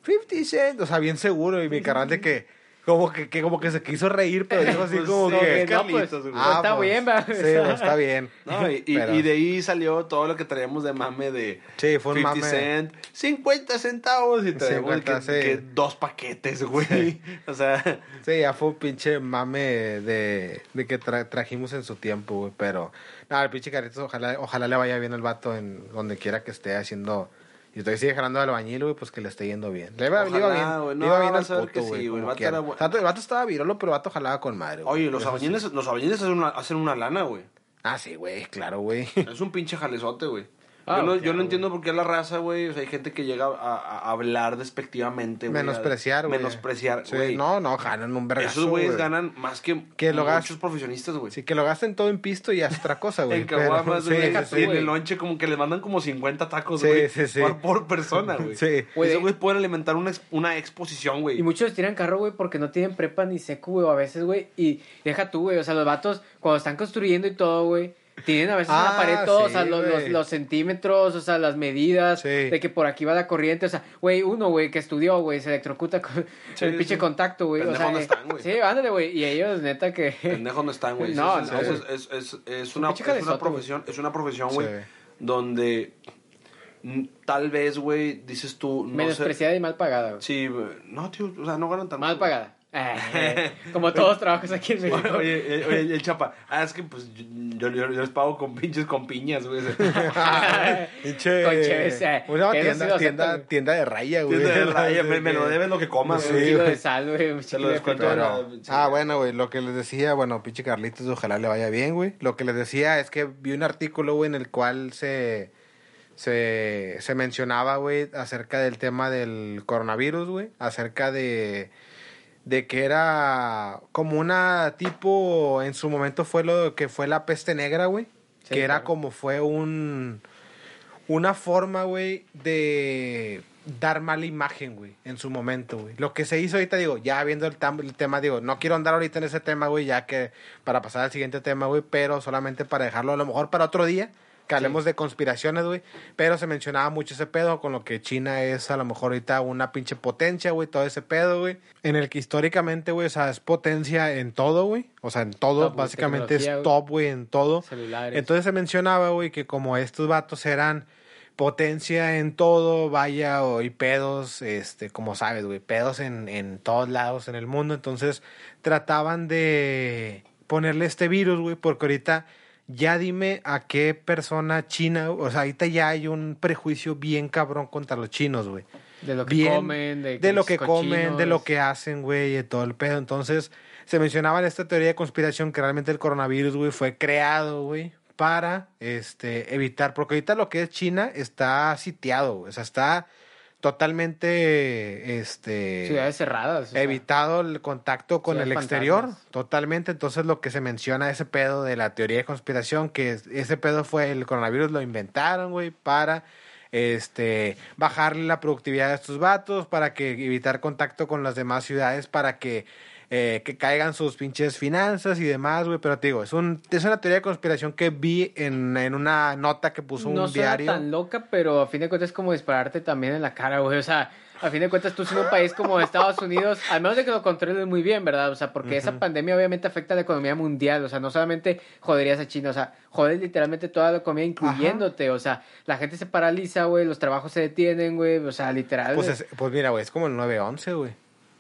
50 Cent, o sea, bien seguro, y mi carnal de que, como que, que como que se quiso reír, pero dijo así Pues, como sí, que, es Carlitos, güey. ah, está pues, bien, va. Sí, pues, está bien. No, y, y- Pero- y de ahí salió todo lo que traíamos de mame de Sí, fue un 50 mame. cent, 50 centavos y traemos 50, que, sí. que dos paquetes, güey. O sea, Sí, ya fue un pinche mame de, de que tra- trajimos en su tiempo, güey. Pero, nada, el pinche Carlitos, ojalá, ojalá le vaya bien al vato en donde quiera que esté haciendo. Y estoy sigue jalando al albañil, güey, pues que le esté yendo bien. Le iba, le iba Ojalá, bien. güey. le No, iba bien al puto, sí, güey. el era el vato estaba virolo, pero el vato jalaba con madre, oye, los sí. albañiles, los albañiles hacen una, hacen una lana, güey. Ah, sí, güey, claro, güey. Es un pinche jalezote, güey. Ah, yo no, yo no entiendo por qué la raza, güey. O sea, hay gente que llega a, hablar despectivamente, güey. Menospreciar, güey. Menospreciar, Sí, güey. no, no, ganan un vergazo, Esos güeyes güey. ganan más que, Que lo muchos profesionistas, güey. Sí, que lo gasten todo en pisto y haz otra cosa, güey. En pero- caguamas, sí, güey. sí, y sí. en el lonche como que les mandan como 50 tacos, Sí, güey. sí, sí. Por, por persona, güey. Sí. Güey, Esos güeyes pueden alimentar una, ex- una exposición, güey. Y muchos tiran carro, güey, porque no tienen prepa ni seco, güey, a veces, güey. Y deja tú, güey, o sea, los vatos, cuando están construyendo y todo, güey, tienen a veces en Ah, la pared todo, o sea, los, los, los centímetros, o sea, las medidas, Sí. de que por aquí va la corriente, o sea, güey, uno, güey, que estudió, güey, se electrocuta con Sí, el pinche contacto, güey. O Pendejos sea, no eh, están, güey. Sí, ándale, güey. Y ellos, neta, que. Pendejos no están, güey. No, es, no, es, es, es, es Un una, profesión, es una profesión, güey, Sí. donde tal vez, güey, dices tú, no sé. menospreciada y mal pagada, güey. Sí, no, tío, o sea, no ganan tan Mal pagada. Eh, como todos los trabajos aquí en México. Oye, oye, oye, el chapa, ah, es que pues yo, yo, yo les pago con pinches con piñas, güey. Pinche. Con cheves, eh, Una sí tienda, tienda, güey. tienda de raya, güey. Tienda de raya, me, me lo debes lo que comas, Sí, un güey. kilo güey. de sal, güey. Se lo descuento. Pero- ah, bueno, güey, lo que les decía, bueno, pinche Carlitos, ojalá le vaya bien, güey. Lo que les decía es que vi un artículo, güey, en el cual se, se, se mencionaba, güey, acerca del tema del coronavirus, güey, acerca de, de que era como una tipo, en su momento fue lo que fue la peste negra, güey, Sí, que era como fue un, una forma, güey, de dar mala imagen, güey, en su momento, güey. Lo que se hizo ahorita, digo, ya viendo el, el tema, digo, no quiero andar ahorita en ese tema, güey, ya que para pasar al siguiente tema, güey, pero solamente para dejarlo a lo mejor para otro día, que hablemos de conspiraciones, güey, pero se mencionaba mucho ese pedo con lo que China es a lo mejor ahorita una pinche potencia, güey, todo ese pedo, güey, en el que históricamente, güey, o sea, es potencia en todo, güey, o sea, en todo, Top, básicamente es top, güey, en todo. Celulares. Entonces se mencionaba, güey, que como estos vatos eran potencia en todo, vaya, o y pedos, este, como sabes, güey, pedos en, en todos lados en el mundo. Entonces trataban de ponerle este virus, güey, porque ahorita ya dime a qué persona china, o sea, ahorita ya hay un prejuicio bien cabrón contra los chinos, güey De lo que bien comen, de, de lo que cochinos. comen, de lo que hacen, güey, y todo el pedo. Entonces, se mencionaba en esta teoría de conspiración que realmente el coronavirus, güey, fue creado, güey, para este evitar, porque ahorita lo que es China está sitiado, güey, o sea, está totalmente este Ciudades cerradas. o sea. evitado el contacto con el exterior fantasmas. totalmente entonces lo que se menciona ese pedo de la teoría de conspiración que es- ese pedo fue el coronavirus lo inventaron güey para este bajarle la productividad de estos vatos para que evitar contacto con las demás ciudades para que eh, que caigan sus pinches finanzas y demás, güey. Pero te digo, es, un, es una teoría de conspiración que vi en, en una nota que puso no un diario. tan loca, pero a fin de cuentas es como dispararte también en la cara, güey. O sea, a fin de cuentas tú siendo un país como Estados Unidos, al menos de que lo controles muy bien, ¿verdad? O sea, porque esa pandemia obviamente afecta a la economía mundial. O sea, no solamente joderías a China, o sea, jodes literalmente toda la economía, incluyéndote. O sea, la gente se paraliza, güey, los trabajos se detienen, güey. O sea, literal. Pues, es- pues mira, güey, es como el 9-11, güey.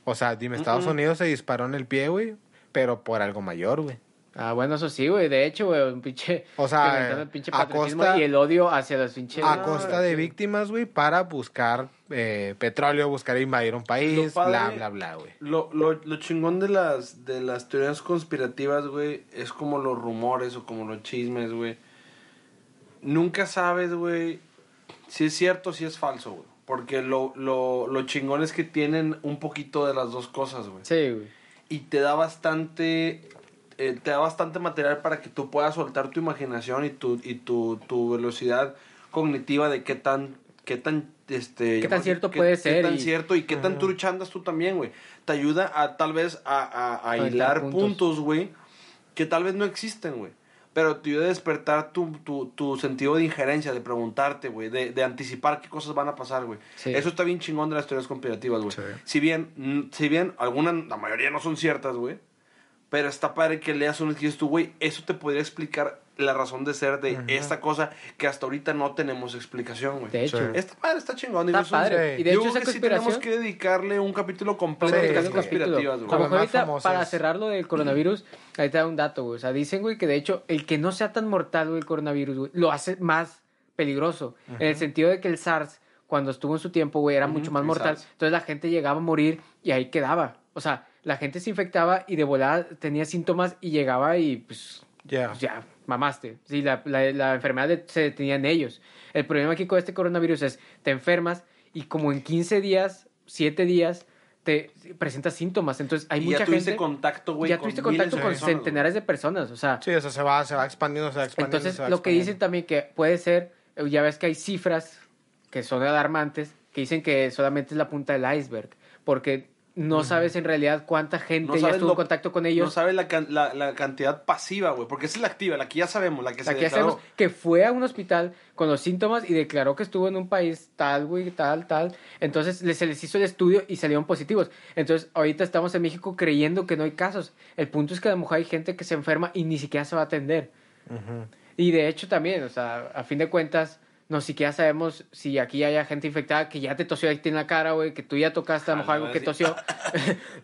O sea, dime, Estados Unidos se disparó en el pie, güey, pero por algo mayor, güey. Ah, bueno, eso sí, güey. De hecho, güey, un pinche. O sea, incrementando el pinche a costa- y el odio hacia los pinches. A costa de víctimas, güey, para buscar eh, petróleo, buscar invadir un país, Lo padre- bla, bla, bla, güey. Lo, lo, lo chingón de las, de las teorías conspirativas, güey, es como los rumores o como los chismes, güey. Nunca sabes, güey, si es cierto o si es falso, güey. Porque lo, lo, lo chingón es que tienen un poquito de las dos cosas, güey. Sí, güey. Y te da bastante... eh, te da bastante material para que tú puedas soltar tu imaginación y tu, y tu, tu velocidad cognitiva de qué tan... Qué tan, este, Qué tan cierto qué- puede qué ser tan y- cierto y qué tan trucha andas tú también, güey. Te ayuda a tal vez a, a, a hilar puntos. puntos, güey, que tal vez no existen, güey. Pero te ayuda a despertar tu, tu, tu sentido de injerencia, de preguntarte, güey, de, de anticipar qué cosas van a pasar, güey. Sí. Eso está bien chingón de las teorías conspirativas, güey. Sí. Si bien, si bien algunas, la mayoría no son ciertas, güey. Pero está padre que leas uno y dices tú, güey, eso te podría explicar la razón de ser de esta cosa que hasta ahorita no tenemos explicación, güey. De hecho. Sí. Está padre, está chingón. Está padre. sí. Y de yo hecho creo esa que sí tenemos que dedicarle un capítulo completo Sí, de sí. conspirativas, A güey. lo Como ahorita, famosas. para cerrar lo del coronavirus, ahí te da un dato, güey. O sea, dicen, güey, que de hecho el que no sea tan mortal, güey, el coronavirus, güey, lo hace más peligroso. En el sentido de que el SARS, cuando estuvo en su tiempo, güey, era mucho más mortal. SARS. Entonces la gente llegaba a morir y ahí quedaba. O sea, la gente se infectaba y de volada tenía síntomas y llegaba y pues Ya. pues ya, mamaste. Sí, la, la, la enfermedad de- se detenía en ellos. El problema aquí con este coronavirus es, te enfermas y como en 15 días, 7 días, te presentas síntomas. Entonces hay y mucha ya tuviste gente... contacto, güey. ya con tuviste miles contacto con personas, centenares de personas, o sea... Sí, eso se va, se va expandiendo, se va expandiendo. Entonces, se va lo que dicen también que puede ser, eh, ya ves que hay cifras que son alarmantes, que dicen que solamente es la punta del iceberg, porque no sabes en realidad cuánta gente No ya estuvo lo- en contacto con No ellos. sabes la, can- la, la cantidad pasiva, güey. Porque esa es la activa, la que ya sabemos, la que se que declaró. hacemos que fue a un hospital con los síntomas y declaró que estuvo en un país tal, güey, tal, tal. Entonces se les hizo el estudio y salieron positivos. Entonces ahorita estamos en México creyendo que no hay casos. El punto es que a lo mejor hay gente que se enferma y ni siquiera se va a atender. Y de hecho también, o sea, a fin de cuentas, no siquiera sabemos si aquí haya gente infectada que ya te tosió aquí en la cara, güey, que tú ya tocaste a lo mejor algo que tosió.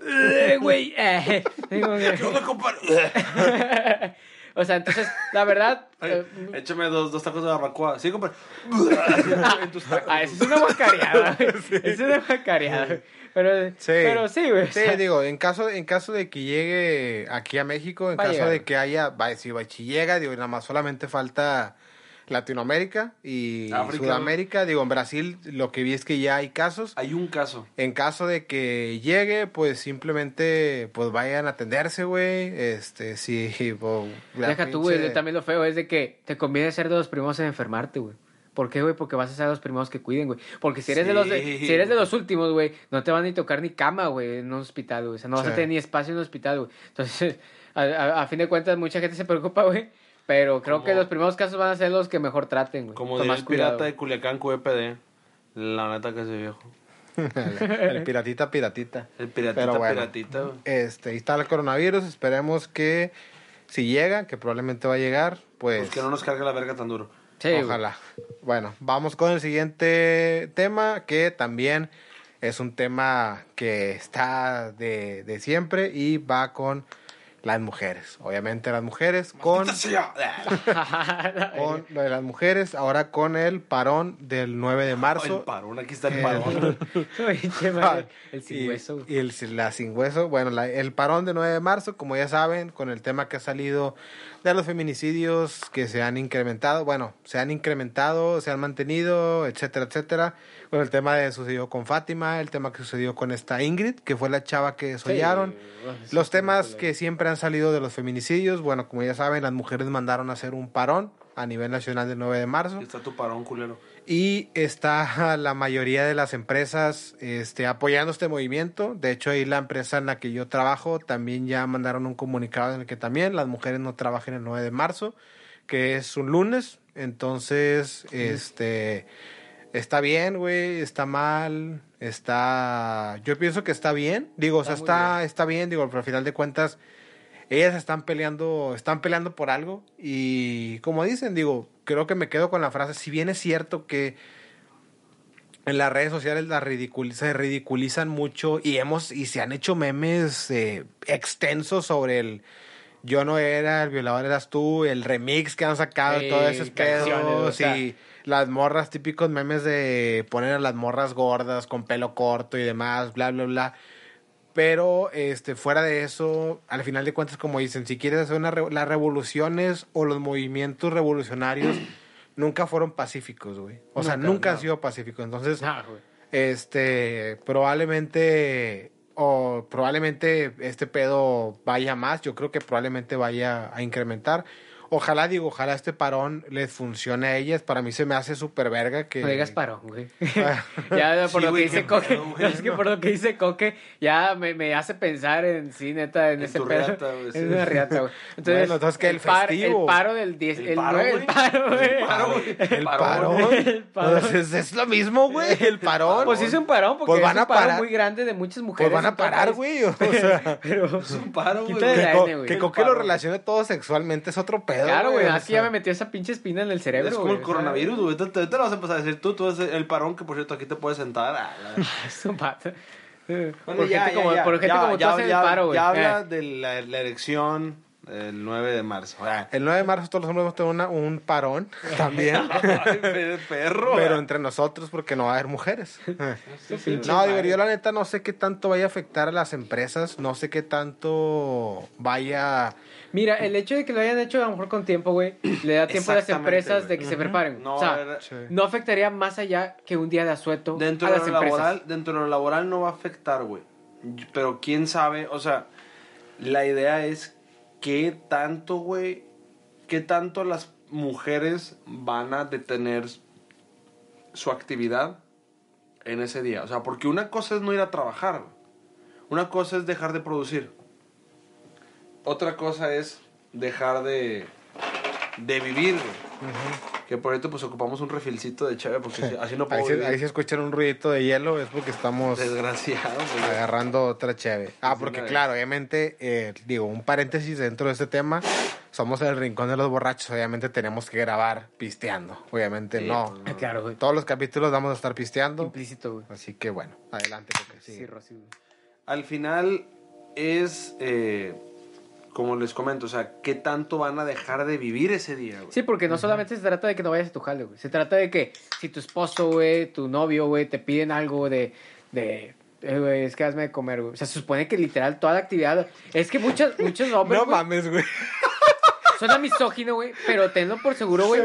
Eh, Güey, eh, digo que- ¿Qué onda, compadre? o sea, entonces, la verdad, eh, Échame dos, dos tacos de barbacoa. Sí, compadre. Ah, eso es una guacareada. güey. Es una guacareada. güey. Pero Sí. pero sí, güey. o Sí, sea, digo, en caso, en caso de que llegue aquí a México, en caso llegar. de que haya, va, si, va- si llega, digo, nada más solamente falta Latinoamérica y África. Sudamérica. Digo, en Brasil lo que vi es que ya hay casos. Hay un caso. En caso de que llegue, pues simplemente, pues vayan a atenderse, güey. Este, sí, la Deja tú, güey. También lo feo es de que te conviene ser de los primeros en enfermarte, güey. ¿Por qué, güey? Porque vas a ser de los primeros que cuiden, güey. Porque si eres, de los de- si eres de los últimos, güey, no te van a ni tocar ni cama, güey, en un hospital, güey. O sea, no vas Sí. a tener ni espacio en un hospital, güey. Entonces, a, a- a fin de cuentas, mucha gente se preocupa, güey. Pero creo Como- que los primeros casos van a ser los que mejor traten, güey. Como diría más el pirata cuidado. de Culiacán, QEPD. La neta que ese viejo. el piratita, piratita. El piratita, Pero bueno. piratita, güey. Este, ahí está el coronavirus. Esperemos que si llega, que probablemente va a llegar, pues, Pues que no nos cargue la verga tan duro. Sí, güey. ojalá. Bueno, vamos con el siguiente tema, que también es un tema que está de, de siempre y va con las mujeres. Obviamente las mujeres con, con lo de las mujeres, ahora con el parón del 9 de El marzo. parón, aquí está el Eh, parón. El sin hueso, y el, la sin hueso. Bueno, la- el parón de 9 de marzo, como ya saben, con el tema que ha salido de los feminicidios que se han incrementado, bueno, se han incrementado, se han mantenido, etcétera, etcétera. Bueno, el tema que sucedió con Fátima, el tema que sucedió con esta Ingrid, que fue la chava que sollaron. Sí, los sí, temas sí, que siempre han salido de los feminicidios, bueno, como ya saben, las mujeres mandaron a hacer un parón a nivel nacional del 9 de marzo. Está tu parón, culero. Y está la mayoría de las empresas este, apoyando este movimiento. De hecho, ahí la empresa en la que yo trabajo también ya mandaron un comunicado en el que también las mujeres no trabajen el 9 de marzo, que es un lunes. Entonces, este, está bien, güey, está mal, está... Yo pienso que está bien. Digo, o sea, Está muy está, está bien, digo, pero al final de cuentas ellas están peleando, están peleando por algo y como dicen, digo, creo que me quedo con la frase, si bien es cierto que en las redes sociales la ridicul se ridiculizan mucho y hemos y se han hecho memes eh, extensos sobre el yo no era, el violador eras tú, el remix que han sacado, Sí, todos esos pedos y las morras, típicos memes de poner a las morras gordas con pelo corto y demás, bla, bla, bla. Pero este, fuera de eso, al final de cuentas, como dicen, si quieres hacer una re- las revoluciones o los movimientos revolucionarios nunca fueron pacíficos, güey. O sea, Nunca, nunca han sido pacíficos. Entonces, este, probablemente, o probablemente este pedo vaya más. Yo creo que probablemente vaya a incrementar. Ojalá, digo, ojalá este parón les funcione a ellas. Para mí se me hace súper verga que... No digas parón, güey. ya por Sí, lo güey, que dice Coque, güey. es que por lo que dice Coque, ya me, me hace pensar en sí, neta, en, En ese pedo. riata, güey, sí. En una riata, güey. Entonces, Bueno, entonces, ¿qué? El par- festivo. el paro del 10, El el, paro, güey. el paro, güey. El paro, güey. El Parón, parón. El parón. Entonces, es lo mismo, güey, el parón. Pues sí es un parón, porque Pues van es a un paro parar. muy grande de muchas mujeres. Pues van a el parar, güey. O sea, Pero, Es un paro, güey. Que, que El Coque lo relacione todo sexualmente es otro pedo. Claro, güey, aquí sea. ya me metió esa pinche espina en el cerebro, Es como el coronavirus, güey. Te, te- te lo vas a empezar a decir tú. Tú eres el parón que, por cierto, aquí te puedes sentar. Es pato. Bueno, por gente como, tú hacen el paro, güey. Ya Eh. habla de la, la elección el 9 de marzo. Ah. El 9 de marzo todos los hombres vamos a tener una- un parón también. Ay, pe- perro. pero entre nosotros porque no va a haber mujeres. pinche No, digo, yo la neta no sé qué tanto vaya a afectar a las empresas, no sé qué tanto vaya... Mira, el hecho de que lo hayan hecho a lo mejor con tiempo, güey, le da tiempo a las empresas de que se preparen. No, o sea, era- Sí. no afectaría más allá que un día de asueto Dentro a de, lo empresas. laboral, dentro de lo laboral no va a afectar, güey. Pero quién sabe, o sea, la idea es qué tanto, güey, qué tanto las mujeres van a detener su actividad en ese día. O sea, porque una cosa es no ir a trabajar, güey. una cosa es dejar de producir. Otra cosa es dejar de, de vivir, güey. Que por cierto, pues ocupamos un refilcito de chave porque así no puedo Ahí se, vivir. ahí se escuchan un ruidito de hielo, es porque estamos Desgraciado, güey. agarrando otra cheve. Ah, Sí, porque claro, obviamente, eh, digo, un paréntesis dentro de este tema, somos el rincón de los borrachos, obviamente tenemos que grabar pisteando, obviamente Sí, no. pues, Ah, Claro, güey. Todos los capítulos vamos a estar pisteando, Implícito, güey. así que bueno, adelante. Sí. Rosy, güey. Al final es, eh, como les comento, o sea, ¿qué tanto van a dejar de vivir ese día, güey? Sí, porque no solamente se trata de que no vayas a tu jale, güey. Se trata de que si tu esposo, güey, tu novio, güey, te piden algo de... de eh, güey, es que hazme de comer, güey. O sea, se supone que literal toda la actividad... Es que muchos, muchos hombres, No güey, mames, güey. suena misógino, güey, pero tenlo por seguro, güey.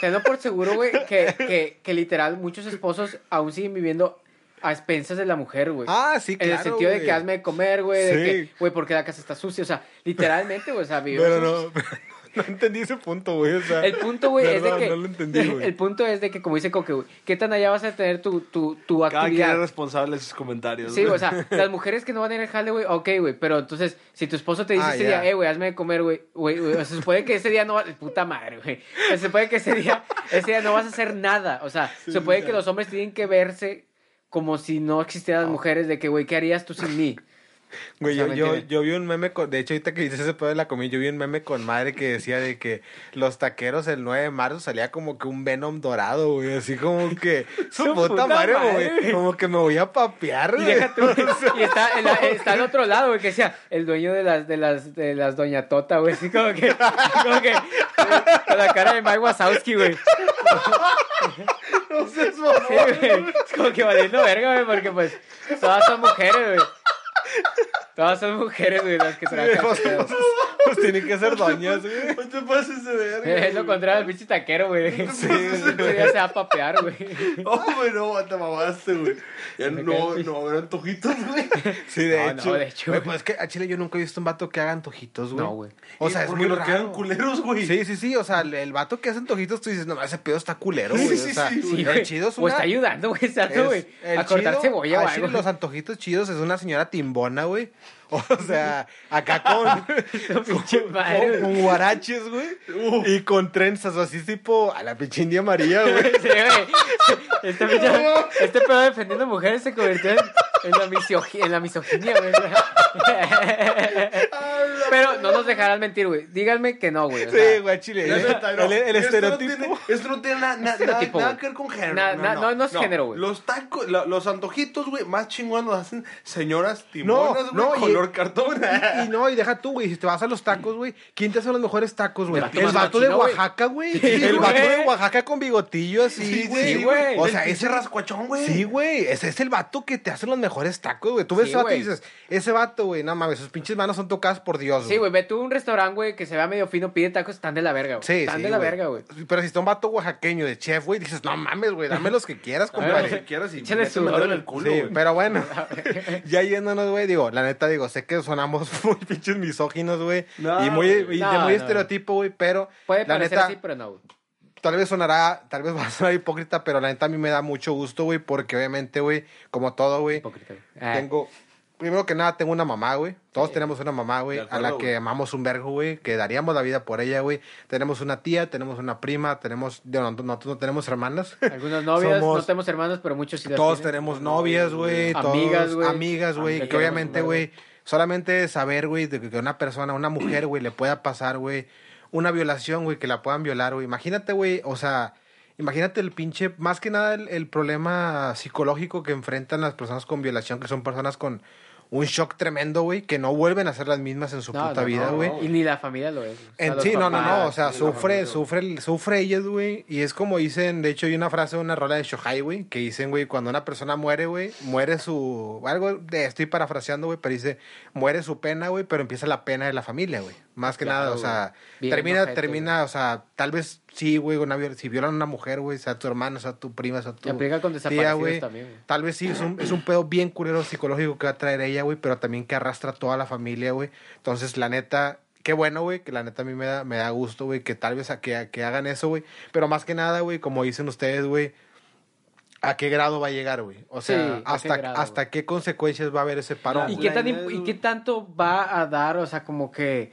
Tenlo por seguro, güey, que, que, que literal muchos esposos aún siguen viviendo a expensas de la mujer, güey. Ah, sí, En claro. el sentido de que hazme de comer, güey, de Sí. que, güey, porque la casa está sucia. O sea, literalmente, güey, o sea, vivimos Pero no, no entendí ese punto, güey. O sea, El punto, güey, es de que. No lo entendí, güey. El punto es de que, como dice Coque, güey, ¿qué tan allá vas a tener tu, tu, tu Cada quien actividad? es responsable de sus comentarios. Sí, o sea, las mujeres que no van a ir al jale, güey, ok, güey, pero entonces, si tu esposo te dice Ah, ese día, eh, güey, hazme de comer, güey, güey, güey, o sea, se supone que ese día no va, puta madre, güey, se supone que ese día, ese día no vas a hacer nada, o sea, se supone que los hombres tienen que verse como si no existieran las mujeres, de que, güey, ¿qué harías tú sin mí? Güey, yo, ¿me yo, vi un meme con. De hecho, ahorita que dices ese pedo de la comida, yo vi un meme con madre que decía de que los taqueros el 9 de marzo salía como que un Venom dorado, güey. Así como que. Su, Su puta, puta madre, madre, güey. Como que me voy a papear, Y güey. y está, está al otro lado, güey, que decía, el dueño de las, de las, de las Doña Tota, güey, así como que, como que, con la cara de Mike Wazowski, güey. No seas Sí, güey. Es como que valiendo verga, güey, porque pues todas son mujeres, güey. Todas son mujeres, güey, las que trabajan. pero- vamos- Pues tienen que ser doñas, güey. No te pases de verga. Es lo güey. contrario del pinche taquero, güey. Sí, Ese día se va a papear, güey. Oh, güey, no, te mamaste, güey. Ya no, no, eran antojitos, güey. Sí, de No, hecho. no, de hecho. Güey, pues es que a Chile yo nunca he visto un vato que haga antojitos, güey. No, güey. O sea, es muy nos quedan raro. culeros, güey. Sí, sí, sí. O sea, el, el vato que hace antojitos, tú dices, no, ese pedo está culero, Sí, güey. sí, o sea, sí, Sí, el güey. chido es O una... está ayudando, güey, exacto, güey. A cortar cebolla, güey. Los antojitos chidos es una señora timbona, güey. O sea, acá con, con, con guaraches, güey. Y con trenzas, o así tipo a la pinche India María, güey. Sí, güey. Este, este pedo defendiendo mujeres se convirtió en, en la misoginia, güey. Pero no nos dejarán mentir, güey. Díganme que no, güey. o sea, Sí, güey, Chile. El, no. el- el Esto no estereotipo. tiene- Esto no tiene na- na- Estereotipo, nada, nada güey. que ver con género. Na- na- no, no es género, güey. Los tacos, lo- los antojitos, güey, más chingón los hacen señoras No, timonas, güey, y- color cartón. Y, y no, y deja tú, güey. Si te vas a los tacos, güey, ¿quién te hace los mejores tacos, güey? El vato de. Oaxaca, güey. El vato de Oaxaca con bigotillo así, Sí, güey. sí, güey. O sea, ese rascuachón, güey. Sí, güey. Ese es el vato que te hace los mejores tacos, güey. Tú ves ese vato y dices, ese vato, güey, no mames, sus pinches manos son tocadas por Dios, Sí, güey, ve tú a un restaurante, güey, que se vea medio fino, pide tacos, están de la verga, güey. Sí, Están sí, de la verga, güey. Pero si está un vato oaxaqueño de chef, güey, dices, no mames, güey, dame los que quieras, Lo que compadre. quieras y Échale sudor. en el culo, Sí, güey. pero bueno, ya yéndonos, güey, digo, la neta, digo, sé que sonamos muy pinches misóginos, güey, No, y muy, y no, de muy no. estereotipo, güey, pero Puede la parecer neta, así, pero no, güey. tal vez sonará, tal vez va a sonar hipócrita, pero la neta a mí me da mucho gusto, güey, porque obviamente, güey, como todo, güey. Ah, tengo, primero que nada, tengo una mamá, güey. Todos tenemos una mamá, güey, a la güey. que amamos un vergo, güey, que daríamos la vida por ella, güey. Tenemos una tía, tenemos una prima, tenemos, no, no, no tenemos hermanas. Algunas novias, Somos- no tenemos hermanos, pero muchos sí Todos tienen. tenemos novias, güey. Amigas, güey. Amigas, güey. Que obviamente, güey, solamente saber, güey, de que una persona, una mujer, güey, le pueda pasar, güey, una violación, güey, que la puedan violar, güey. Imagínate, güey, o sea, imagínate el pinche, más que nada el, el problema psicológico que enfrentan las personas con violación, que son personas con un shock tremendo, güey, que no vuelven a ser las mismas en su No, puta no, vida, no, güey. Y ni la familia lo es. güey. O sea, En sí, no, no, no, o sea, sufre, sufre, sufre ellos, güey, y es como dicen, de hecho hay una frase de una rola de Shohai, güey, que dicen, güey, cuando una persona muere, güey, muere su, algo de, estoy parafraseando, güey, pero dice, muere su pena, güey, pero empieza la pena de la familia, güey, más que Claro, nada, o sea. Bien termina, termina, o sea, tal vez sí, güey, una viol- si violan a una mujer, güey, sea tu hermano, sea tu prima, sea tu Y aplica con tía, desaparecidos güey, también, güey. Tal vez sí, es un, es un pedo bien culero psicológico que va a traer ella, güey, pero también que arrastra a toda la familia, güey. Entonces, la neta, qué bueno, güey, que la neta a mí me da, me da gusto, güey, que tal vez a que, que hagan eso, güey. Pero más que nada, güey, como dicen ustedes, güey, ¿a qué grado va a llegar, güey? O sea, Sí, ¿a qué hasta, grado, hasta güey? qué consecuencias va a haber ese parón. ¿Y qué, tan, ¿Y qué tanto va a dar, o sea, como que...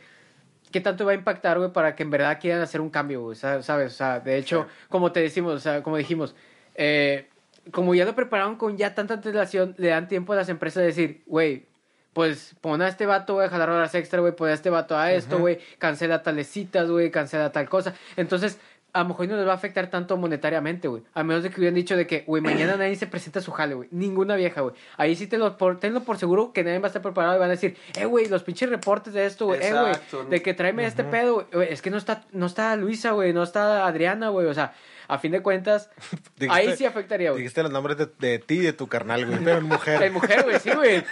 ¿Qué tanto va a impactar, güey, para que en verdad quieran hacer un cambio, güey? sa- ¿Sabes? O sea, de hecho, como te decimos, o sea, como dijimos, eh, como ya lo prepararon con ya tanta antelación, le dan tiempo a las empresas de decir, güey, pues pon a este vato, güey, a jalar horas extra, güey, pon a este vato a esto, güey, cancela tales citas, güey, cancela tal cosa. Entonces, a lo mejor no les va a afectar tanto monetariamente, güey. A menos de que hubieran dicho de que, güey, mañana nadie se presenta a su jale, güey. Ninguna vieja, güey. Ahí sí te lo, por, tenlo por seguro que nadie va a estar preparado y van a decir, eh, güey, los pinches reportes de esto, güey, eh, güey, de que tráeme este pedo, güey. Es que no está, no está Luisa, güey, no está Adriana, güey. O sea, a fin de cuentas, Dijiste- ahí sí afectaría, güey. Dijiste los nombres de, de ti y de tu carnal, güey, pero en mujer. Es mujer, güey, sí, güey.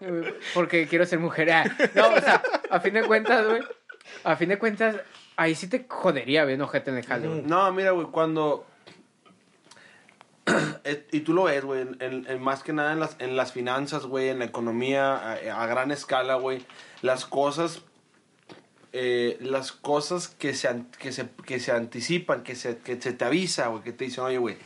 Porque quiero ser mujer. Ah, No, o sea, a fin de cuentas, güey. A fin de cuentas, ahí sí te jodería, güey, ojete en el. No, mira, güey, cuando... Eh, y tú lo ves, güey, en, más que nada en las, en las finanzas, güey, en la economía a, a gran escala, güey. Las cosas... eh, las cosas que se, que se, que se anticipan, que se, que se te avisa, güey, que te dicen, oye, güey,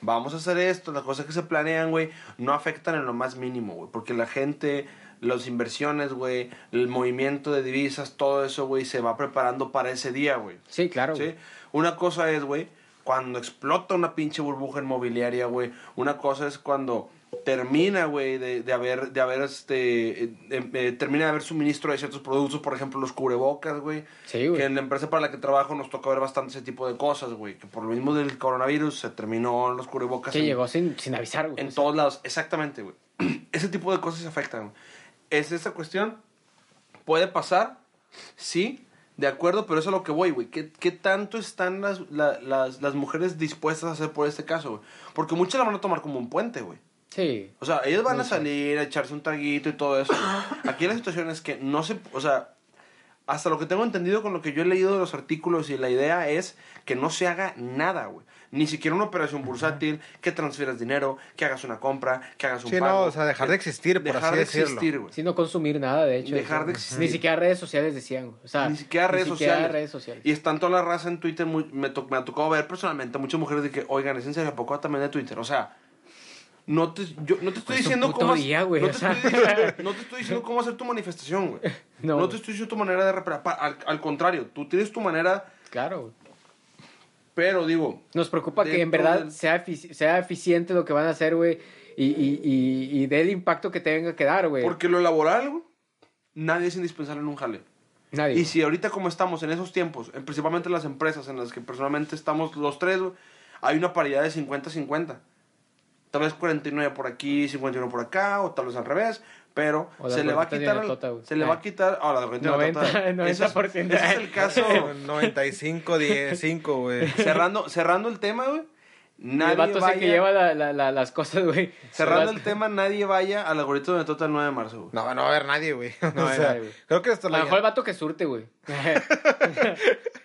vamos a hacer esto, las cosas que se planean, güey, no afectan en lo más mínimo, güey, porque la gente, las inversiones, güey, el movimiento de divisas, todo eso, güey, se va preparando para ese día, güey. Sí, claro. ¿sí? Una cosa es, güey, cuando explota una pinche burbuja inmobiliaria, güey. Una cosa es cuando termina, güey, de, de haber, de haber, este, eh, eh, termina de haber suministro de ciertos productos, por ejemplo, los cubrebocas, güey. Sí, güey. Que en la empresa para la que trabajo nos toca ver bastante ese tipo de cosas, güey. Que por lo mismo del coronavirus se terminó los cubrebocas. Que en- llegó sin, sin avisar, güey. en todos lados, exactamente, güey. Ese tipo de cosas afectan. güey. Es esa cuestión. Puede pasar, sí, de acuerdo, pero eso es a lo que voy, güey. ¿Qué, qué tanto están las, la- las, las mujeres dispuestas a hacer por este caso, güey? Porque muchas la van a tomar como un puente, güey. Sí. O sea, ellos van a salir a echarse un traguito y todo eso. Aquí la situación es que no se. O sea, hasta lo que tengo entendido con lo que yo he leído de los artículos y la idea es que no se haga nada, güey. Ni siquiera una operación bursátil, que transfieras dinero, que hagas una compra, que hagas un Sí, pago. no, o sea, dejar de existir, por dejar así de decirlo. existir, güey. Sin no consumir nada, de hecho. Dejar eso. de existir. Ni siquiera redes sociales decían, güey. O sea, ni siquiera redes ni siquiera sociales. redes sociales. Y están toda la raza en Twitter. muy- me, to- me ha tocado ver personalmente a muchas mujeres de que, oigan, ¿es en serio? ¿A poco también de Twitter? O sea, no te, yo, no te estoy Pues diciendo cómo... día, no, o te sea. estoy diciendo, no te estoy diciendo cómo hacer tu manifestación, güey. No, No, te estoy diciendo tu manera de reparar. Al, al contrario, tú tienes tu manera, Claro, güey. Pero digo... Nos preocupa que en verdad del- sea, sea eficiente lo que van a hacer, güey. Y, y, y, y dé el impacto que tenga que dar, güey. Porque lo laboral, güey, nadie es indispensable en un jale. Nadie. Y si ahorita como estamos en esos tiempos, en- principalmente las empresas en las que personalmente estamos los tres, güey, hay una paridad de 50-50. Tal vez 49 por aquí, 51 por acá, o tal vez al revés, pero se le va a quitar... la al- tota, se le va a quitar... Ah, la gorditas de la 90, tota. Ese es- 90%. Ese es el caso... 95, 10, 5, güey. cerrando, cerrando el tema, güey. Y el Nadie vato es vaya... el que lleva la, la, la- las cosas, güey. Cerrando El el tema, nadie vaya a la gorditas de tota el 9 de marzo, güey. No, no va a haber nadie, güey. No o va a sea, nadie, güey. creo que esto A lo mejor el vato que surte, güey.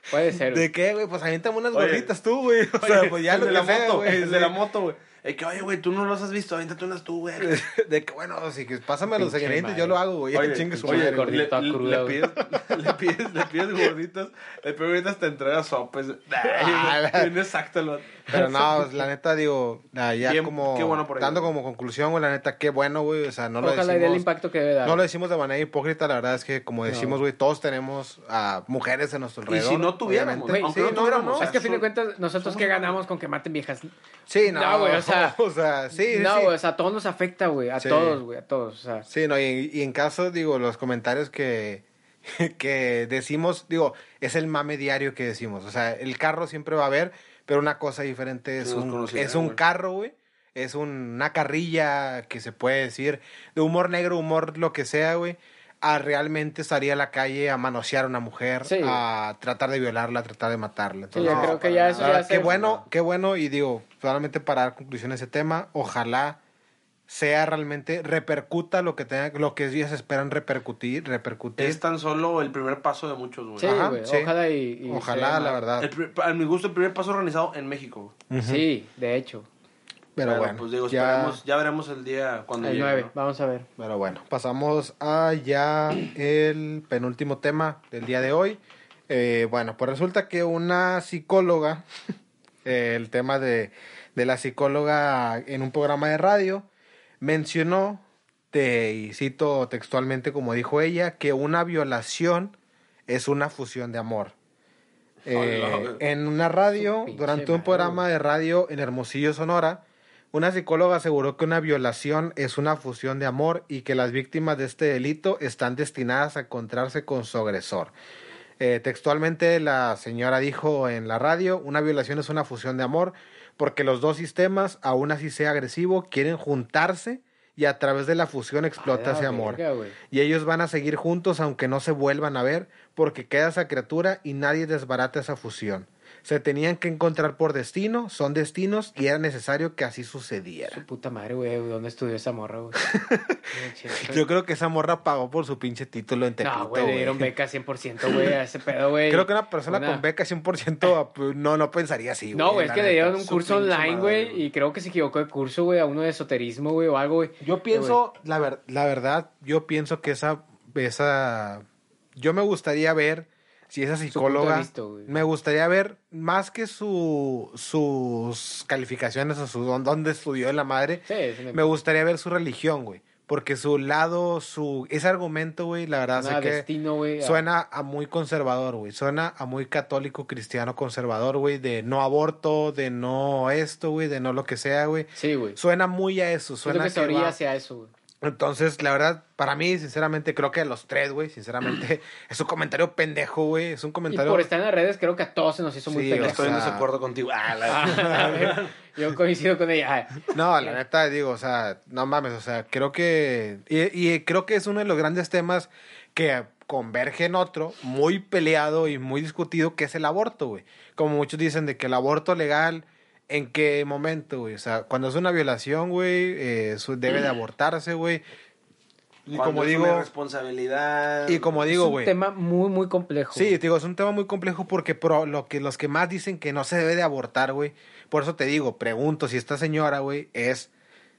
Puede ser, ¿De güey. qué, güey? Pues aviéntame unas Oye. gorditas tú, güey. O sea, pues ya el lo de que la sea, moto, güey. el de la moto, güey. Eh, que, oye, güey, tú no los has visto, aviéntate unas tú, güey. De que, bueno, sí, que pásame los ingredientes, yo lo hago, güey. Oye, Chingue su oye, madre, güey. gordito a le, cruda, le, pides, le pides, le pides gorditas, le pides gorditas, te entrega sopes. Ah, Bien exacto el vato. Pero no, la neta, digo, ah, ya Bien, como qué bueno por dando como conclusión, güey, la neta, qué bueno, güey. O sea, no lo Ojalá y dé el decimos. impacto que debe dar. No lo decimos de manera hipócrita, la verdad es que, como decimos, güey, todos tenemos a mujeres en nuestro Y alrededor. si no tuviéramos. Güey, aunque Sí, no tuviéramos, no, no. o sea, es que a fin de cuentas, nosotros que ganamos con que maten viejas. Sí, no, No, güey, o sea- o sea, sí, sí, no, sí. güey, o sea, a todos nos afecta, güey. A Sí. todos, güey, a todos. O sea, Sí, no, y, y en caso, digo, los comentarios que, que decimos, digo, es el mame diario que decimos. O sea, el carro siempre va a haber, pero una cosa diferente es un, es un carro, güey. Es un- una carrilla que se puede decir de humor negro, humor lo que sea, güey. A realmente salir a la calle a manosear a una mujer, Sí. a tratar de violarla, a tratar de matarla. Sí, yo creo que ya eso ya se... qué bueno, qué bueno. Y digo, solamente para dar conclusión a ese tema, ojalá sea realmente, repercuta lo que tenga, lo que ellos esperan repercutir, repercutir. Es tan solo el primer paso de muchos, güey. Sí, Ajá, güey, sí. ojalá y... y Ojalá, sea la verdad. El a mi gusto, el primer paso organizado en México. Sí, de hecho. Pero, bueno, pues digo, ya, veremos el día cuando El llegue. 9, ¿no? vamos a ver. pero bueno, pasamos a ya el penúltimo tema del día de hoy. Eh, bueno, pues resulta que una psicóloga, eh, el tema de, de la psicóloga en un programa de radio, mencionó, te, y cito textualmente como dijo ella, que una violación es una fusión de amor. Eh, en una radio, durante un programa de radio en Hermosillo, Sonora, una psicóloga aseguró que una violación es una fusión de amor y que las víctimas de este delito están destinadas a encontrarse con su agresor. Eh, textualmente la señora dijo en la radio, una violación es una fusión de amor porque los dos sistemas, aún así sea agresivo, quieren juntarse y a través de la fusión explota A la ese amor. verga. Y ellos van a seguir juntos aunque no se vuelvan a ver, porque queda esa criatura y nadie desbarata esa fusión. Se tenían que encontrar por destino, son destinos y era necesario que así Su sucediera. puta madre, güey. ¿Dónde estudió esa morra, güey? Yo creo que esa morra pagó por su pinche título en Tepito, No, güey, le dieron güey. beca 100%, güey, a ese pedo, güey. Creo que una persona Una- con beca 100% pues, no, no pensaría así, No, güey, es que le dieron un su curso online, güey, güey. y creo que se equivocó de curso, güey, a uno de esoterismo, güey, o algo, güey. Yo pienso, la, ver- la verdad, yo pienso que esa, esa, yo me gustaría ver si esa psicóloga, vista, me gustaría ver más que su, sus calificaciones o su dónde estudió la madre, Sí, me gustaría ver su religión, güey, porque su lado, su, ese argumento, güey, la verdad suena sé que destino, suena a muy conservador, güey, suena a muy católico, cristiano, conservador, güey, de no aborto, de no esto, güey, de no lo que sea, güey. Sí, güey. Suena muy a eso, Suena que se orilla hacia eso, güey. Entonces, la verdad, para mí, sinceramente, creo que a los tres, güey, sinceramente, es un comentario pendejo, güey. Es un Y comentario. por estar en las redes, creo que a todos se nos hizo muy Sí, pendejo. Estoy O en desacuerdo contigo. Ah, la- Ah, a ver, yo coincido con ella. Ah, No, la neta, digo, o sea, no mames, o sea, creo que. Y, y creo que es uno de los grandes temas que converge en otro, muy peleado y muy discutido, que es el aborto, güey. Como muchos dicen de que el aborto legal. ¿En qué momento, güey? O sea, cuando es una violación, güey, eh, eso debe de abortarse, güey. Y Cuando como es digo- una responsabilidad. Y como Es digo, un güey. tema muy, muy complejo. Sí, te digo, es un tema muy complejo porque pro- lo que, los que más dicen que no se debe de abortar, güey. Por eso te digo, pregunto si esta señora, güey, es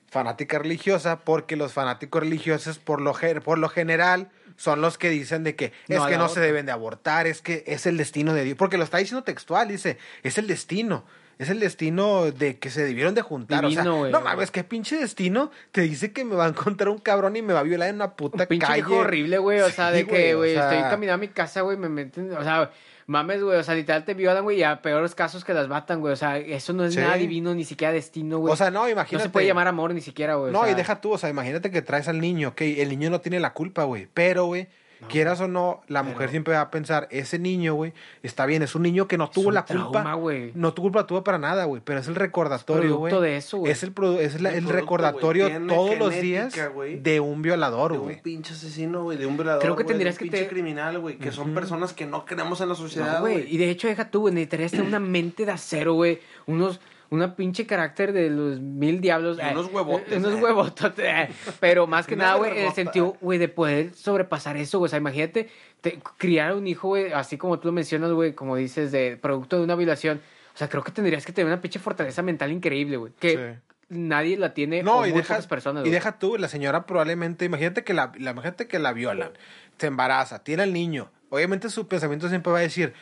fanática religiosa, porque los fanáticos religiosos, por lo, ge- por lo general, son los que dicen de que es que no aborto. se deben de abortar, es que es el destino de Dios. Porque lo está diciendo textual, dice, es el destino. Es el destino de que se debieron de juntar. o Divino, sea, güey. no mames, qué pinche destino te dice que me va a encontrar un cabrón y me va a violar en una puta Un pinche calle. horrible, güey. O sea, Sí, de que, o güey, sea, estoy caminando a mi casa, güey, me meten. O sea, mames, güey. O sea, literal te violan, güey, y a peores casos que las matan, güey. O sea, eso no es Sí. nada divino, ni siquiera destino, güey. O sea, no, no imagínate. se puede llamar amor ni siquiera, güey. o No, sea, y deja tú, o sea, imagínate que traes al niño, ok, el niño no tiene la culpa, güey, pero, güey, quieras o no, la mujer siempre va a pensar, ese niño, güey, está bien, es un niño que no tuvo un la trauma, culpa, no tu culpa tuvo para nada, güey, pero es el recordatorio, güey. producto de eso, güey. Es el, produ- es la- El el producto, recordatorio todos los días de un violador, De güey. un pinche asesino, güey, de un violador. Creo que tendrías de un que pinche te- criminal, güey, que son personas que no queremos en la No, sociedad, güey. güey. Y de hecho, deja tú, güey. Necesitarías tener una mente de acero, güey. Unos. Una pinche carácter de los mil diablos. Y unos huevotes, eh, Unos eh. huevotes. eh. Pero más que nada, güey, en el sentido, güey, de poder sobrepasar eso, güey. O sea, imagínate te- criar a un hijo, güey, así como tú lo mencionas, güey, como dices, de producto de una violación. O sea, creo que tendrías que tener una pinche fortaleza mental increíble, güey. Que Sí. nadie la tiene No, o y muy deja, pocas personas, y güey. deja tú, la señora probablemente, imagínate que la, la imagínate que la violan, se embaraza, tiene al niño. Obviamente su pensamiento siempre va a decir,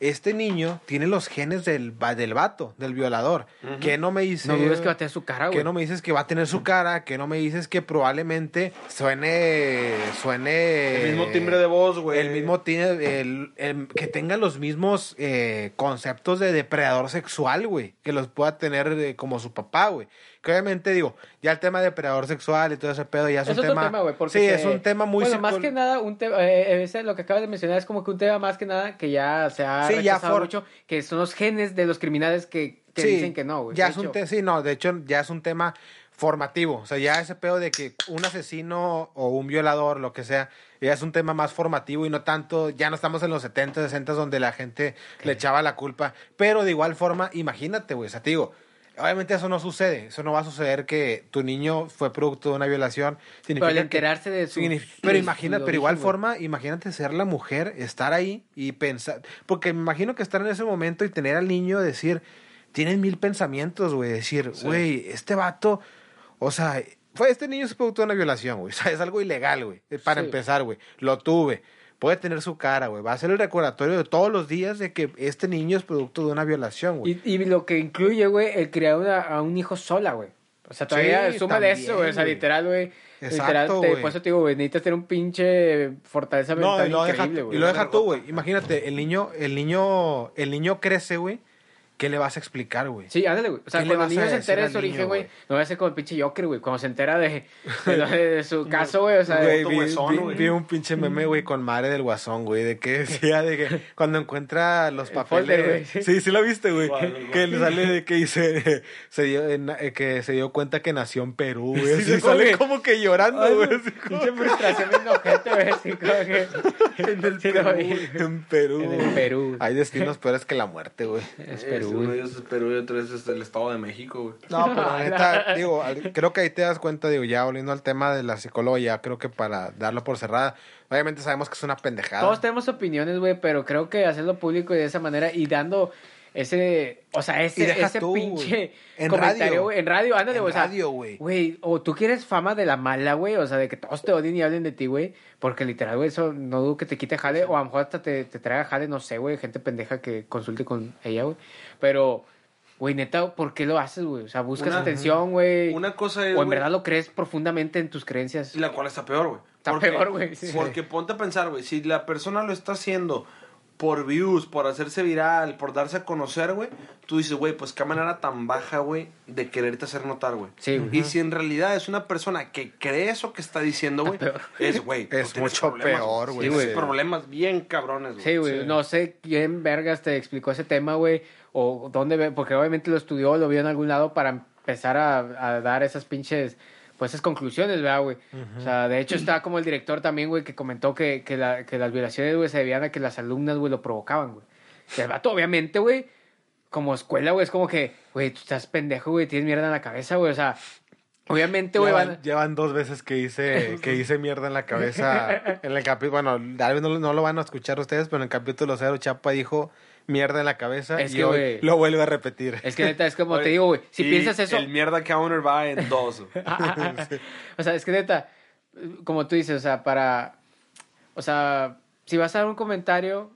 este niño tiene los genes del, del vato, del violador. que no me dice? No dudes que va a tener su cara, güey. que no me dices que va a tener su cara, que no me dices que probablemente suene, suene... El mismo timbre de voz, güey. El mismo el, el- que tenga los mismos eh, conceptos de depredador sexual, güey, que los pueda tener eh, como su papá, güey. Que obviamente digo, ya el tema de depredador sexual y todo ese pedo ya es, Es un tema, sí, se- es un tema muy Bueno, más que nada, un tema. Eh, ese, lo que acabas de mencionar es como que un tema más que nada que ya se ha Sí, ya rechazado for- mucho, que son los genes de los criminales que, que Sí, dicen que no, güey. Ya De es un hecho, te- sí, no, de hecho ya es un tema formativo, o sea, ya ese pedo de que un asesino o un violador, lo que sea, ya es un tema más formativo y no tanto, ya no estamos en los 70, 60 donde la gente le echaba la culpa, pero de igual forma, imagínate, güey, o sea, te digo, obviamente eso no sucede, eso no va a suceder que tu niño fue producto de una violación, Pero al significa que- enterarse de su. Signif- de pero su imagina, pero igual forma, imagínate ser la mujer, estar ahí y pensar, porque me imagino que estar en ese momento y tener al niño decir, tienes mil pensamientos, güey, decir, güey, este vato, o sea, fue este niño es producto de una violación, güey, o sea, es algo ilegal, güey, para Sí. empezar, güey, lo tuve. Puede tener su cara, güey. Va a ser el recordatorio de todos los días de que este niño es producto de una violación, güey. Y, y lo que incluye, güey, el criar una- a un hijo sola, güey. O sea, todavía Sí, súmale también, eso, güey. O sea, literal, güey. Exacto, Literal, te- güey. por eso te digo, güey, necesitas tener un pinche fortaleza No, mental y lo increíble, güey. y lo deja tú, güey. Imagínate, el niño, el niño, el niño crece, güey. ¿Qué le vas a explicar, güey? Sí, ándale, güey. O sea, ¿Qué le cuando el niño se entera de su origen, güey, no va a ser como el pinche Joker, güey. Cuando se entera de, de, de su caso, güey, o sea, Güey, vi, güey. vi un pinche meme, güey, con madre del guasón, güey, de que decía de que cuando encuentra los El papeles. folder, güey. sí, sí lo viste, güey. Que le sale de que dice, se dio, en- eh, que se dio cuenta que nació en Perú, güey. Sí, sale que- como que llorando, Ay, güey. Pinche frustración bien ojete, güey. Así como que. en el Perú, en Perú. En. Perú. Hay destinos peores que la muerte, güey. Es Eh, Perú, Uno de ellos es Perú y otro es el Estado de México, güey. No, pero la neta, digo, creo que ahí te das cuenta, digo, ya volviendo al tema de la psicóloga, ya creo que para darlo por cerrada, obviamente sabemos que es una pendejada. Todos tenemos opiniones, güey, pero creo que hacerlo público y de esa manera y dando ese, o sea, ese, ese tú, pinche. En comentario, radio. güey, en radio, ándale, En güey, o sea, radio, güey. güey, o tú quieres fama de la mala, güey, o sea, de que todos te odien y hablen de ti, güey, porque literal, güey, eso no dudo que te quite jale, o a lo mejor hasta te, te traiga jale, no sé, güey, gente pendeja que consulte con ella, güey, pero, güey, neta, ¿por qué lo haces, güey? O sea, buscas Una- atención, güey, Una cosa es. o en verdad lo crees profundamente en tus creencias. Y la cual está peor, güey. Está Porque- peor, güey, sí. Porque ponte a pensar, güey, si la persona lo está haciendo por views, por hacerse viral, por darse a conocer, güey, tú dices, güey, pues qué manera tan baja, güey, de quererte hacer notar, güey. Sí, güey. Y si en realidad es una persona que cree eso que está diciendo, güey, es, güey, Es tienes mucho peor, güey. Sí, güey. problemas bien cabrones, güey. Sí, güey. Sí. No sé quién vergas te explicó ese tema, güey. O dónde, ve- porque obviamente lo estudió, lo vio en algún lado para empezar a, a dar esas pinches, pues esas conclusiones, ¿verdad, güey? O sea, de hecho está como el director también, güey, que comentó que, que, la- que las violaciones, güey, se debían a que las alumnas, güey, lo provocaban, güey. El vato, obviamente, güey, como escuela, güey, es como que, güey, tú estás pendejo, güey, tienes mierda en la cabeza, güey. O sea, Obviamente, güey, Llevan, van... llevan dos veces que hice, que hice mierda en la cabeza. En el capítulo, bueno, tal vez no, no lo van a escuchar ustedes, pero en el capítulo cero Chapa dijo mierda en la cabeza Es y que, hoy lo vuelve a repetir. Es que neta, es como te digo, güey. Si y piensas eso. El mierda counter va en dos. o sea, es que neta, como tú dices, o sea, para. O sea, si vas a dar un comentario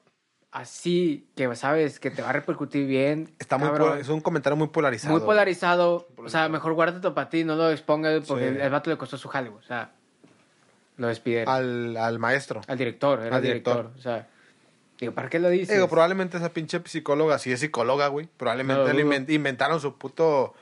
así que sabes que te va a repercutir bien. Está muy es un comentario muy polarizado. muy polarizado. O sea, mejor guárdate para ti, no lo expongas porque Sí. el, el vato le costó su jale, O sea, lo despidieron. Al, Al, al maestro. director, era al director. director. O sea, digo, ¿para qué lo dices? Digo, probablemente esa pinche psicóloga, si es psicóloga, güey. Probablemente No, inventaron su puto,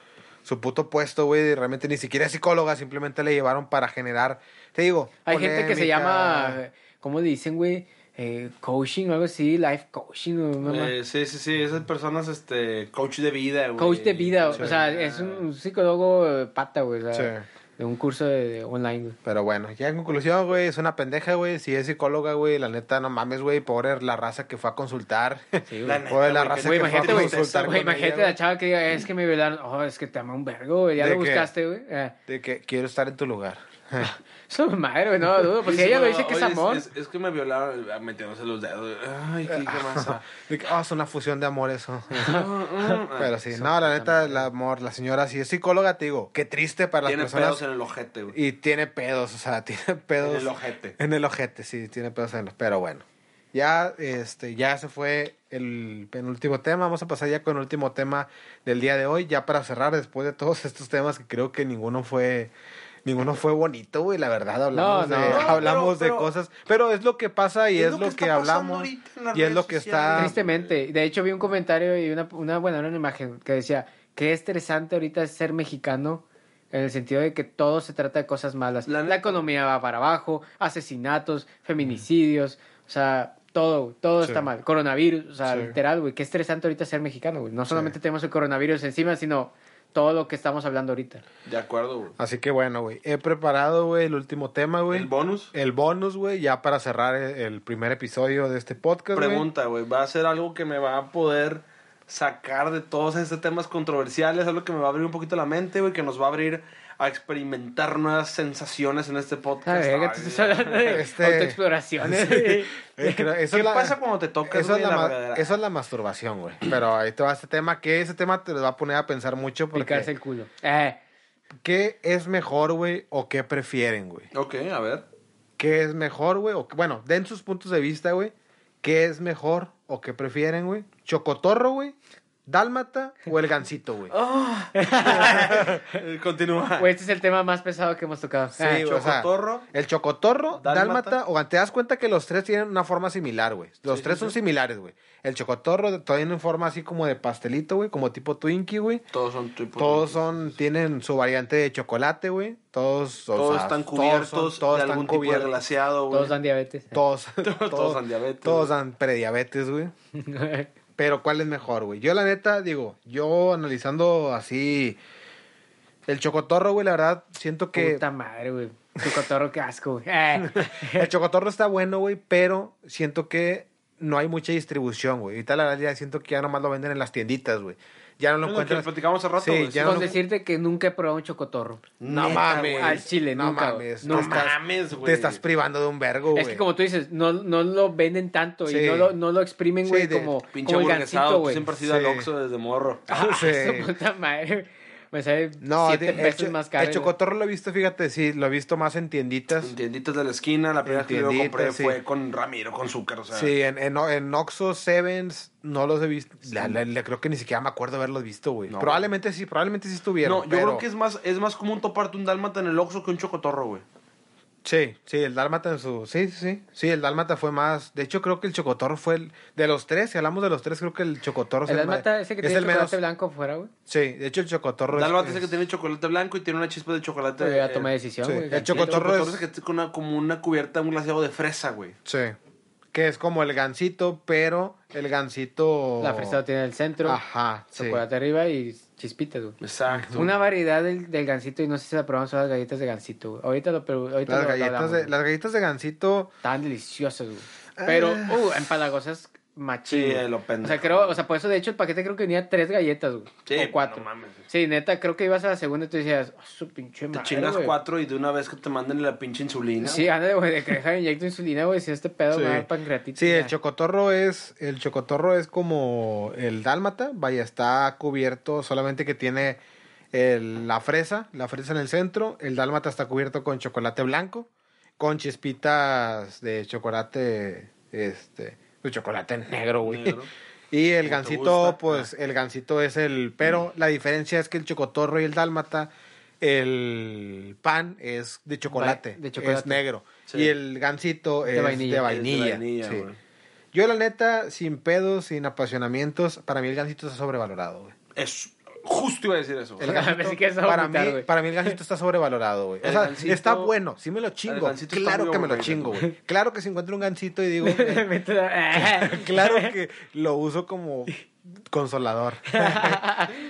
su puto puesto, güey. y Realmente ni siquiera es psicóloga, simplemente le llevaron para generar. Te digo. Hay gente que se llama, ¿cómo le dicen, güey? Eh, coaching o algo así, life coaching o mamá. Eh, sí, sí, sí. Esas personas, este, coach de vida, güey. Coach de vida, Sí. o sea, es un psicólogo pata, güey, o sea, Sí. De un curso de, de online, güey. Pero bueno, ya en conclusión, güey, es una pendeja, güey. Si es psicóloga, güey, la neta, no mames, güey. Pobre la raza que fue a consultar. Sí, La güey. neta, Pobre la güey, raza que- Güey, que fue a consultar güey, imagínate ella, la chava que diga, es que me violaron, oh, es que te amo un vergo, güey, ya ¿De lo buscaste, güey. Eh, De que quiero estar en tu lugar. Eso es madre, güey, no dudo, pues si Sí, ella lo dice que es amor. Es, es que me violaron ah, metiéndose los dedos. Ay, qué, qué masa. Que, ah, es una fusión de amor eso. Ah, Pero sí, no, la neta, la amor, la señora sí es psicóloga, te digo, qué triste para las Tiene personas. pedos en el ojete, güey. Y tiene pedos, o sea, tiene pedos. En el ojete. En el ojete, sí, tiene pedos en los. Pero bueno. Ya, este, ya se fue el penúltimo tema. Vamos a pasar ya con el último tema del día de hoy. Ya para cerrar, después de todos estos temas que creo que ninguno fue. Ninguno fue bonito, güey, la verdad. Hablamos, No, de, no. Hablamos pero- de cosas. Pero es lo que pasa y es, lo que, hablamos. Y es lo que está. Tristemente. De hecho, vi un comentario y una, una, bueno, era una imagen que decía que estresante ahorita es ser mexicano en el sentido de que todo se trata de cosas malas. La economía va para abajo, asesinatos, feminicidios, o sea, todo, todo Sí. está mal. Coronavirus, o sea, Sí. literal, güey, qué estresante ahorita ser mexicano, güey. No solamente tenemos el coronavirus encima, sino todo lo que estamos hablando ahorita. De acuerdo, güey. Así que bueno, güey. He preparado, güey, el último tema, güey. El bonus. El bonus, güey, ya para cerrar el, el primer episodio de este podcast. Pregunta, güey. ¿Va a ser algo que me va a poder sacar de todos estos temas controversiales? Algo que me va a abrir un poquito la mente, güey. Que nos va a abrir a experimentar nuevas sensaciones en este A podcast. ver, que Ay, tú estás hablando de Este- autoexploraciones. Eh, creo- eso ¿Qué es la- pasa cuando te tocas, Eso es, la la eso es la masturbación, güey. Pero ahí te va este tema, que ese tema te lo va a poner a pensar mucho Picarse porque el culo. Eh, ¿qué es mejor, güey, o qué prefieren, güey? Ok, a ver. ¿Qué es mejor, güey? O, bueno, den sus puntos de vista, güey. ¿Qué es mejor o qué prefieren, güey? ¿Chocotorro, güey? ¿Dálmata o el gancito, güey? Eh, Continúa. güey, este es el tema más pesado que hemos tocado. Sí, Eh, güey, o sea, Chocotorro. el chocotorro, Dálmata. dálmata, o te das cuenta que los tres tienen una forma similar, güey. Los Sí, tres sí, son sí. similares, güey. El chocotorro todavía en forma así como de pastelito, güey, como tipo Twinkie, güey. Todos son tipo- Todos son, tienen su variante de chocolate, güey. Todos, o Todos sea, están todos cubiertos son- todos de están algún tipo de glaseado, güey. Todos dan diabetes. Todos, Todos dan diabetes, Todos dan prediabetes, güey. Pero ¿cuál es mejor, güey? Yo la neta, digo, yo analizando así el chocotorro, güey, la verdad, siento que Puta madre, güey. Tu cotorro, qué asco, güey. Eh. el chocotorro está bueno, güey, pero siento que no hay mucha distribución, güey. Ahorita la verdad ya siento que ya nomás lo venden en las tienditas, güey. Ya no lo Es lo que encuentras. platicamos hace rato, Sí, ya Con no- decirte que nunca he probado un chocotorro. No Neta, mames. Al chile, no nunca, mames. No estás- mames, güey. Te estás privando de un vergo, güey. Es que como tú dices, no, no lo venden tanto Sí. y no lo, no lo exprimen, güey, como, Pinche como el gancito, tú güey. siempre has ido al. Oxxo desde morro. Ah, Sí. su puta madre. Me sale No, siete el, pesos más caro. el chocotorro lo he visto, fíjate, sí, lo he visto más en tienditas. En tienditas de la esquina, la primera vez que yo compré sí. fue con Ramiro, con azúcar, o sea. Sí, en, en, en Oxxo, Sevens, no los he visto. La- la- la- creo que ni siquiera me acuerdo haberlos visto, güey. No. Probablemente sí, probablemente sí estuvieron. No, yo pero- creo que es más, es más común toparte un dálmata en el Oxxo que un chocotorro, güey. Sí, sí, el Dálmata en su... Sí, sí, sí. Sí, el Dálmata fue más... De hecho, creo que el Chocotorro fue el... De los tres, si hablamos de los tres, creo que el Chocotorro es El el ma- almata ese que es tiene el chocolate menos- blanco afuera, güey. Sí, de hecho el Chocotorro es- Dálmata ese es... que tiene chocolate blanco y tiene una chispa de chocolate. Pero ya eh, tomé decisión, sí. güey. El. El chocotorro chocotorro es- ese que tiene como una cubierta, un glaseado de fresa, güey. Sí. Que es como el gansito, pero el gansito... La fresa tiene el centro, Ajá, sí. chocolate arriba y chispitas, güey. Exacto. Una variedad del, del gansito y no sé si la probamos son las galletas de gansito, güey. Ahorita lo, pero ahorita Las lo- lo galletas, hablamos, de, las galletas de gansito... Estaban deliciosas, güey. Pero, Ah. uh, empalagosas machín. Sí, güey. lo O pendejo. sea, creo, o sea, por eso de hecho el paquete creo que venía tres galletas, güey. Sí, o cuatro. no mames. Sí, neta, creo que ibas a la segunda y tú decías, oh, su pinche Te madre, chingas güey". cuatro y de una vez que te manden la pinche insulina. Sí, ándale, güey, de que dejar inyecto insulina, güey, si este pedo Sí. me da pancreatitis. Sí, el chocotorro es el chocotorro es como el dálmata, vaya, está cubierto solamente que tiene el- la fresa, la fresa en el centro, el dálmata está cubierto con chocolate blanco, con chispitas de chocolate este, de chocolate negro, güey. Negro. Y el gansito, pues el gansito es el, pero la diferencia es que el chocotorro y el dálmata el pan es de chocolate, de chocolate. es negro. Sí. Y el gansito es de vainilla. vainilla. Es de vainilla, sí. güey. Yo, la neta, sin pedos, sin apasionamientos, para mí el gansito está sobrevalorado, güey. Es justo iba a decir eso. El para, mí, vomitar, güey. para mí el gansito está sobrevalorado, güey. O sea, gansito- está bueno, sí me lo chingo. Claro que me lo chingo, güey. Claro que si encuentro un gansito y digo, Vete a- claro que lo uso como consolador.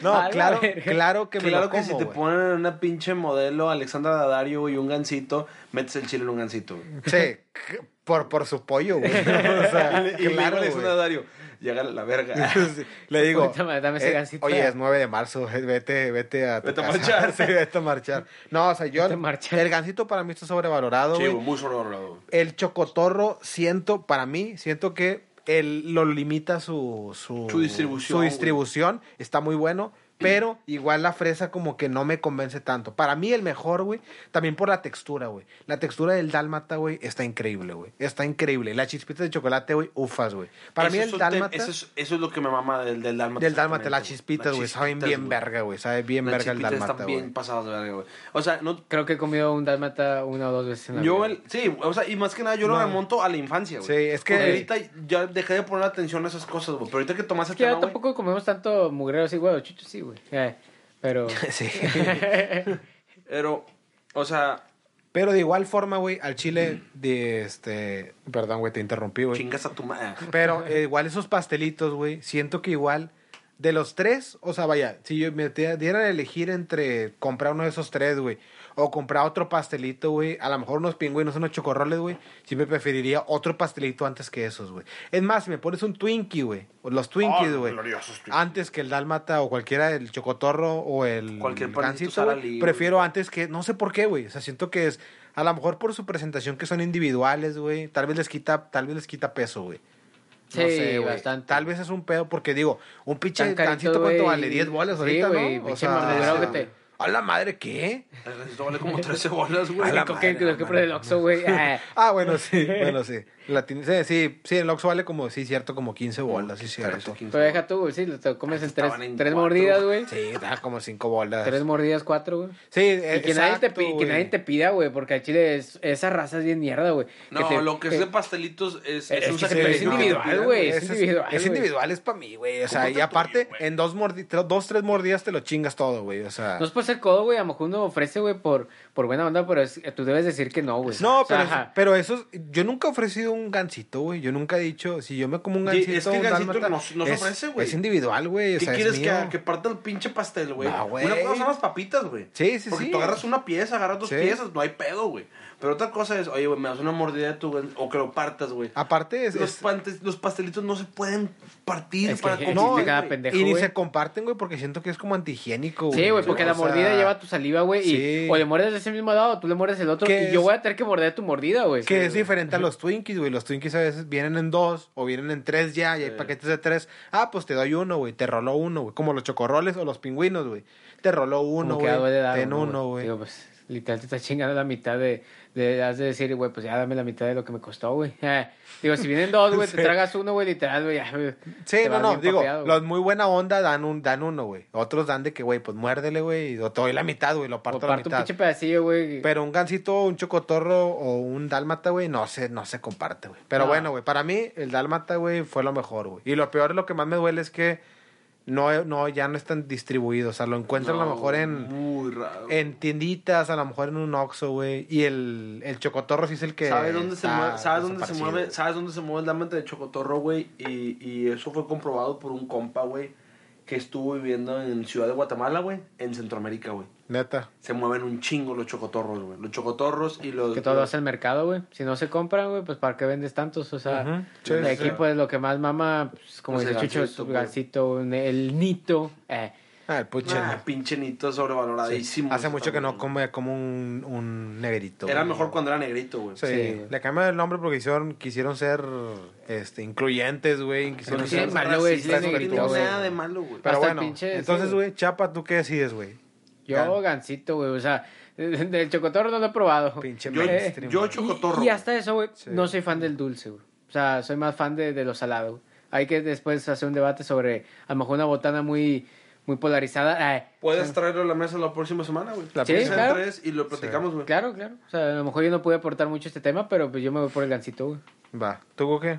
no, claro, claro que me Claro lo que como, si te güey. ponen en una pinche modelo Alexandra Daddario y un gansito, metes el chile en un gansito. güey. Sí, por, por su pollo, güey. O sea, y claro, Alexandra güey. Daddario, llega la verga. Sí, Le digo, dame ese eh, gansito. oye, es 9 de marzo, vete, vete a Vete a marchar. Sí, vete a marchar. No, o sea, yo, a el gansito para mí está sobrevalorado, Sí, muy sobrevalorado. El chocotorro, siento, para mí, siento que él lo limita su, su, Su distribución, su distribución, está muy bueno. Pero igual la fresa como que no me convence tanto. Para mí el mejor, güey, también por la textura, güey. La textura del dálmata, güey, está increíble, güey. Está increíble. La chispita de chocolate, güey, ufas, güey. Para Eso mí el dálmata... Eso es, eso es lo que me mama del, del dálmata. Del dálmata, las chispitas, güey, saben chispitas, bien verga, güey, sabe bien Las verga el chispitas dálmata, están bien pasadas de verga, güey. O sea, no... Creo que he comido un dálmata una o dos veces en la Yo, vida. el, sí, o sea, y más que nada yo lo remonto a la infancia, güey. Sí, es que- Porque ahorita ya dejé de poner atención a esas cosas, güey. Pero ahorita que tomas Es el tema, tampoco comemos tanto mugrero así, güey, sí, güey. Eh, pero... Sí. Pero, o sea, Pero de igual forma, güey, al chile de este... Perdón, güey, te interrumpí, güey. chingas a tu madre. Pero eh, igual esos pastelitos, güey, siento que igual de los tres, o sea, vaya, si yo me te- dieran a elegir entre comprar uno de esos tres, güey, o comprar otro pastelito, güey, a lo mejor unos pingüinos, unos chocorroles, güey, sí me preferiría otro pastelito antes que esos, güey. Es más, si me pones un Twinkie, güey, los Twinkies, Oh, güey, antes que el dálmata o cualquiera, el chocotorro o el Cualquier güey. prefiero antes que, no sé por qué, güey, o sea, siento que es, a lo mejor por su presentación que son individuales, güey, tal vez les quita, tal vez les quita peso, güey. No Sí, sé, güey. bastante. Tal vez es un pedo porque digo, un pinche gansito cuánto vale 10 bolas Sí, ahorita, güey, ¿no? que te- A la madre, ¿qué? Vale como 13 bolas, güey. A la Lo madre, que, lo que por el Oxxo, güey. Ah, bueno, sí, bueno, sí. La sí, sí, sí, el Oxxo vale como, sí, cierto, como 15 bolas, sí, cierto. Pero deja tú, güey, sí, lo te comes en tres, en tres cuatro. mordidas, güey. Sí, da como 5 bolas. Tres mordidas, cuatro, güey. Sí, Y que, nadie te, exacto, pi- que nadie te pida, güey, porque al chile es, esa raza es bien mierda, güey. No, te- lo que es eh, de pastelitos es, es un que sacrificio. es individual, güey, es individual, Es individual, es para mí, güey. O sea, y aparte, tuyo, en dos, mordi dos, tres mordidas te lo chingas todo, güey. O sea. No es por ser codo, güey, a lo mejor uno ofrece, güey, por, por buena onda, pero es- tú debes decir que no, güey. No, pero, pero eso, es- yo nunca he ofrecido un gansito, güey. Yo nunca he dicho, si yo me como un gansito, es que el un gansito dálmata, no- no se es- ofrece, güey. Es individual, güey. O ¿Qué sea, quieres es que, mío. que parta el pinche pastel, güey? No, güey. Una cosa son las papitas, güey. Sí, sí, Porque sí. tú agarras una pieza, agarras dos Sí. piezas, no hay pedo, güey. Pero otra cosa es, oye, güey, me das una mordida de tu o que lo partas, güey. Aparte, es, Los, es- pantes- los pastelitos no se pueden partir Es que para existe convivir, cada güey. pendejo, y ni güey. se comparten, güey, porque siento que es como antihigiénico, güey. Sí, güey, porque O la sea, mordida lleva tu saliva, güey, y o le muerdes de ese mismo lado o tú le muerdes el otro, ¿Qué y yo voy a tener que morder tu mordida, güey. Que Sí, es güey. diferente a los Twinkies, güey. Los Twinkies a veces vienen en dos o vienen en tres ya y hay Sí. paquetes de tres. Ah, pues te doy uno, güey. Te roló uno, güey. Como los chocorroles o los pingüinos, güey. Te roló uno, güey. Ten uno, güey. Literal te está chingando la mitad de, de, has de decir, güey, pues ya dame la mitad de lo que me costó, güey. Digo, si vienen dos, güey, Sí. te tragas uno, güey, literal, güey, Sí, no, no, digo, papeado, los muy buena onda dan un dan uno, güey. Otros dan de que, güey, pues muérdele, güey, o te doy la mitad, güey, lo O parto a la parto un mitad. pinche pedacillo, güey. Pero un gansito, un chocotorro o un dálmata, güey, no se, no se comparte, güey. Pero No. bueno, güey, para mí el dálmata, güey, fue lo mejor, güey. Y lo peor, lo que más me duele es que no, no ya no están distribuidos. O sea, lo encuentran a lo mejor en, Muy raro. en tienditas, a lo mejor en un Oxxo, güey. Y el, el chocotorro sí es el que. ¿Sabes dónde, se mueve, ¿sabes, dónde se mueve. ¿Sabes dónde se mueve el dálmata de chocotorro, güey? Y, y eso fue comprobado por un compa, güey. que estuvo viviendo en Ciudad de Guatemala, güey, en Centroamérica, güey. Neta. Se mueven un chingo los chocotorros, güey. Los chocotorros y los... Que todo hace el mercado, güey. Si no se compran, güey, pues ¿para qué vendes tantos? O sea, Ujú. Sí, de sí, aquí, sí. pues lo que más mama, pues, como Pues, dice el Chucho, es güey. gansito, el nito. Eh. Ah, el puche. Ah, pinche nito sobrevaloradísimo. Hace mucho que no come como un, un negrito. Era güey. mejor cuando era negrito, güey. Sí, Sí. le cambiaron el nombre porque quisieron, quisieron ser este, incluyentes, güey. Quisieron no ser malo, güey, no negrito, tiene nada de malo, güey. Pero Hasta bueno, pinche, entonces, güey, Chapa, ¿tú qué decides, güey? Yo, Gan- gansito, güey. O sea, del chocotorro no lo he probado. Pinche Yo- mainstream, yo Chocotorro, Y, y hasta eso, güey, Sí. no soy fan del dulce, güey. O sea, soy más fan de, de lo salado. güey. Hay que después hacer un debate sobre, a lo mejor, una botana muy, muy polarizada. Eh, Puedes traerlo a la mesa la próxima semana, güey. La Sí, en claro. tres y lo platicamos, güey. Claro, claro. O sea, a lo mejor yo no pude aportar mucho a este tema, pero pues yo me voy por el gansito, güey. Va, ¿tú qué?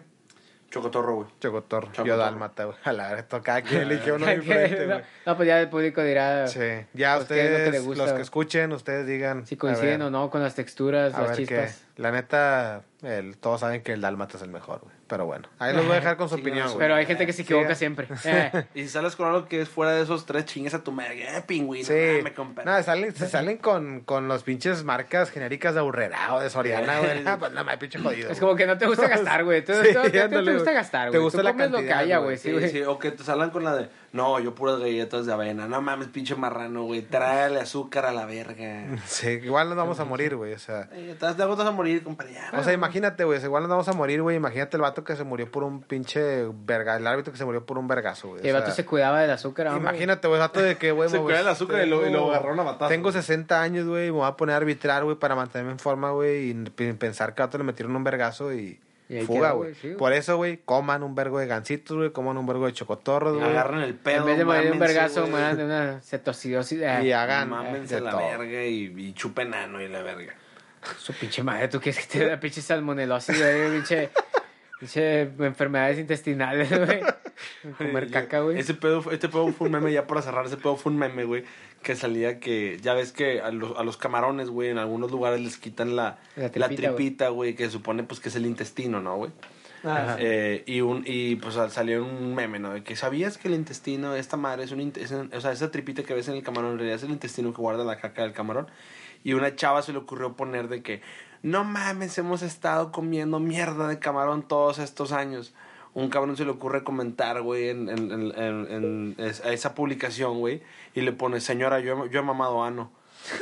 Chocotorro, güey. Chocotorro. Yo dálmata, güey. A la verga, to- cada quien eligió uno diferente, güey. no, pues ya el público dirá Sí, ya Pues, ¿qué que ustedes, gusta, los que escuchen, ustedes digan. si coinciden o no con las texturas, A las ver qué. chispas. La neta, el, todos saben que el dálmata es el mejor, güey. Pero bueno, ahí los voy a dejar con su Sí, opinión, no, güey. Pero hay gente que se equivoca Sí. siempre. Eh, Y si sales con algo que es fuera de esos tres chingues a tu madre. Eh, pingüino. Sí, mames, compadre. no, salen, se salen con, con los pinches marcas genéricas de Aurrera o de Soriana, güey. Ah, pues no, me pinche jodido. es güey. como que no te gusta gastar, güey. Tú ándale, te gusta güey. gastar, Te güey. gusta Tú la comes lo que cantidad, haya, güey. Sí, Sí, güey. sí, o que te salgan con la de, no, yo puras galletas de avena. No mames, pinche marrano, güey. Trágale azúcar a la verga. Sí, igual nos vamos a morir, güey. O sea, Eh, te te agotas a morir, compadre. o sea, imagínate, güey. Igual nos vamos a morir, güey. Imagínate el vato que se murió por un pinche verga. El árbitro que se murió por un vergazo, güey. Y el vato sea, se cuidaba del azúcar, hombre. Imagínate, güey, vato de que, güey, Se me cuida el voy- azúcar y lo- y lo tengo- agarraron a batazos. Tengo 60 años, güey, y me voy a poner a arbitrar, güey, para mantenerme en forma, güey, y pensar que a vato le metieron un vergazo y, fuga, güey. sí. Por eso, güey, coman un vergo de gancitos, güey, coman un vergo de chocotorros, güey. Agarran el pedo. En vez de morir de un vergazo, mueran de una cetosidosis. eh, Y hagan Mámense la todo. verga y, y chupen ano y la verga. Su pinche madre, ¿tú quieres que te dé la pinche salmonelosis, güey? Pinche, pinche enfermedades intestinales, güey. Comer caca, güey. Ese pedo, este pedo fue un meme, ya para cerrar, ese pedo fue un meme, güey, que salía que, ya ves que a los, a los camarones, güey, en algunos lugares les quitan la, La la tripita, güey, que se supone pues que es el intestino, ¿no, güey? Ajá. Eh, y un y pues al- salió un meme, ¿no? De que sabías que el intestino, esta madre es un es un- o sea, esa tripita que ves en el camarón en realidad es el intestino que guarda la caca del camarón. Y una chava se le ocurrió poner de que no mames, hemos estado comiendo mierda de camarón todos estos años. Un cabrón se le ocurre comentar, güey, en, en, en, en- esa publicación, güey, y le pone, señora, yo, he- yo he mamado ano.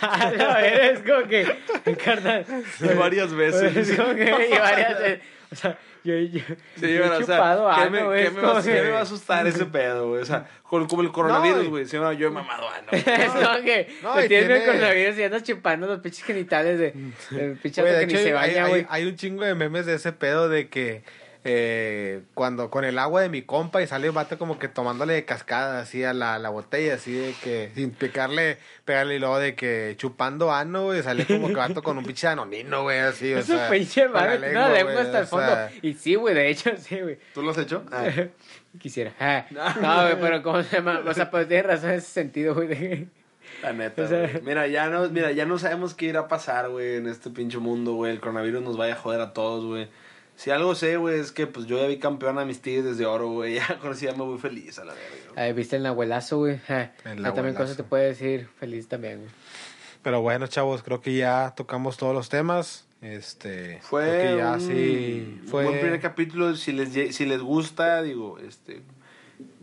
A verga, es como que, carnal. Y varias veces. Es como que, y varias veces. O sea, yo, yo, Sí, yo bueno, he o sea, chupado ¿qué me, güey, qué es me como va, qué que- me va a asustar ese pedo, güey? O sea, con- como el coronavirus, güey. Si no, yo he mamado ano. como que No, tienes tiene- el coronavirus y andas chupando los pinches genitales de, pinche vato de que hecho, ni se baña, hay- güey. hay un chingo de memes de ese pedo de que eh, cuando con el agua de mi compa y sale el vato como que tomándole de cascada así a la, la botella, así de que sin picarle, pegarle y luego de que chupando ano, güey, sale como que vato con un pinche anonino, güey, así, o Es un sea, pinche madre, no, lengua güey, hasta el o fondo. sea, Y sí, güey, de hecho, sí, güey. ¿Tú lo has hecho? Ah. Quisiera. Ah, No, güey, pero ¿cómo se llama? O sea, pues tienes razón en ese sentido, güey. de- La neta, O sea- güey. Mira, ya no, mira, ya no sabemos qué irá a pasar, güey, en este pinche mundo, güey. El coronavirus nos vaya a joder a todos, güey. Si algo sé, güey, es que pues yo ya vi campeón a mis tigres desde oro, güey. Ya con eso ya me voy feliz a la verga. güey. Ah, ¿Viste el abuelazo, güey? Ah, El yo también cosas te puede decir feliz también, güey. Pero bueno, chavos, creo que ya tocamos todos los temas. Este, Fue creo que ya un sí fue buen primer capítulo. Si les, si les gusta, digo, este...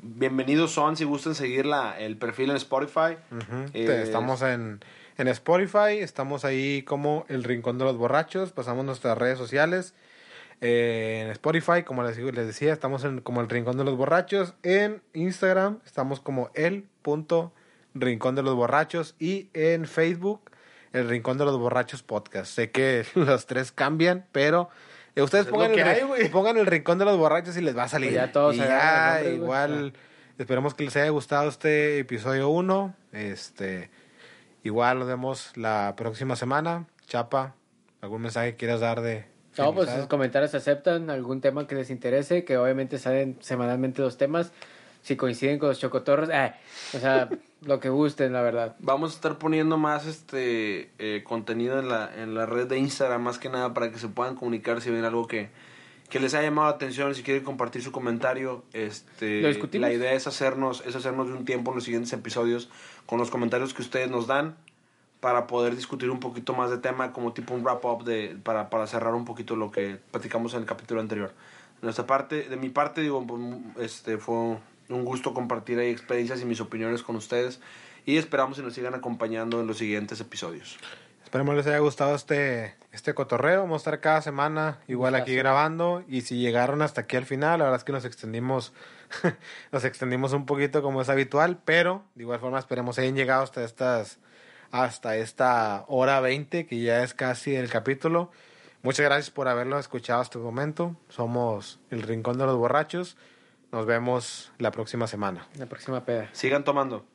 Bienvenidos son, si gustan seguir la, el perfil en Spotify. Eh, Estamos en, en Spotify, estamos ahí como El Rincón de los Borrachos, pasamos nuestras redes sociales. Eh, en Spotify, como les, les decía, estamos en, como El Rincón de los Borrachos. En Instagram estamos como El punto Rincón de los Borrachos. Y en Facebook, El Rincón de los Borrachos Podcast. Sé que los tres cambian, pero... eh, ustedes Es pongan el, hay, pongan el rincón de los borrachos y les va a salir. Pues ya todos y ya, nombre, igual, esperemos que les haya gustado este episodio 1. Este, igual nos vemos la próxima semana. Chapa, ¿algún mensaje que quieras dar de... No, pues sus comentarios se aceptan, algún tema que les interese, que obviamente salen semanalmente los temas, si coinciden con los chocotorros, ah, o sea, lo que gusten, la verdad. Vamos a estar poniendo más este eh, contenido en la, en la red de Instagram, más que nada para que se puedan comunicar si ven algo que, que les haya llamado la atención, si quieren compartir su comentario, este, ¿Lo discutimos? la idea es hacernos, es hacernos de un tiempo en los siguientes episodios con los comentarios que ustedes nos dan para poder discutir un poquito más de tema, como tipo un wrap-up para, para cerrar un poquito lo que platicamos en el capítulo anterior. De nuestra parte, de mi parte, digo, pues, este, fue un gusto compartir ahí experiencias y mis opiniones con ustedes y esperamos que nos sigan acompañando en los siguientes episodios. Esperemos les haya gustado este, este cotorreo. Vamos a estar cada semana igual aquí grabando. Y si llegaron hasta aquí al final, la verdad es que nos extendimos, nos extendimos un poquito como es habitual. Pero de igual forma esperemos hayan llegado hasta estas, hasta esta hora 20, que ya es casi el capítulo. Muchas gracias por haberlo escuchado hasta el momento. Somos el Rincón de los Borrachos. Nos vemos la próxima semana. La próxima peda. Sigan tomando.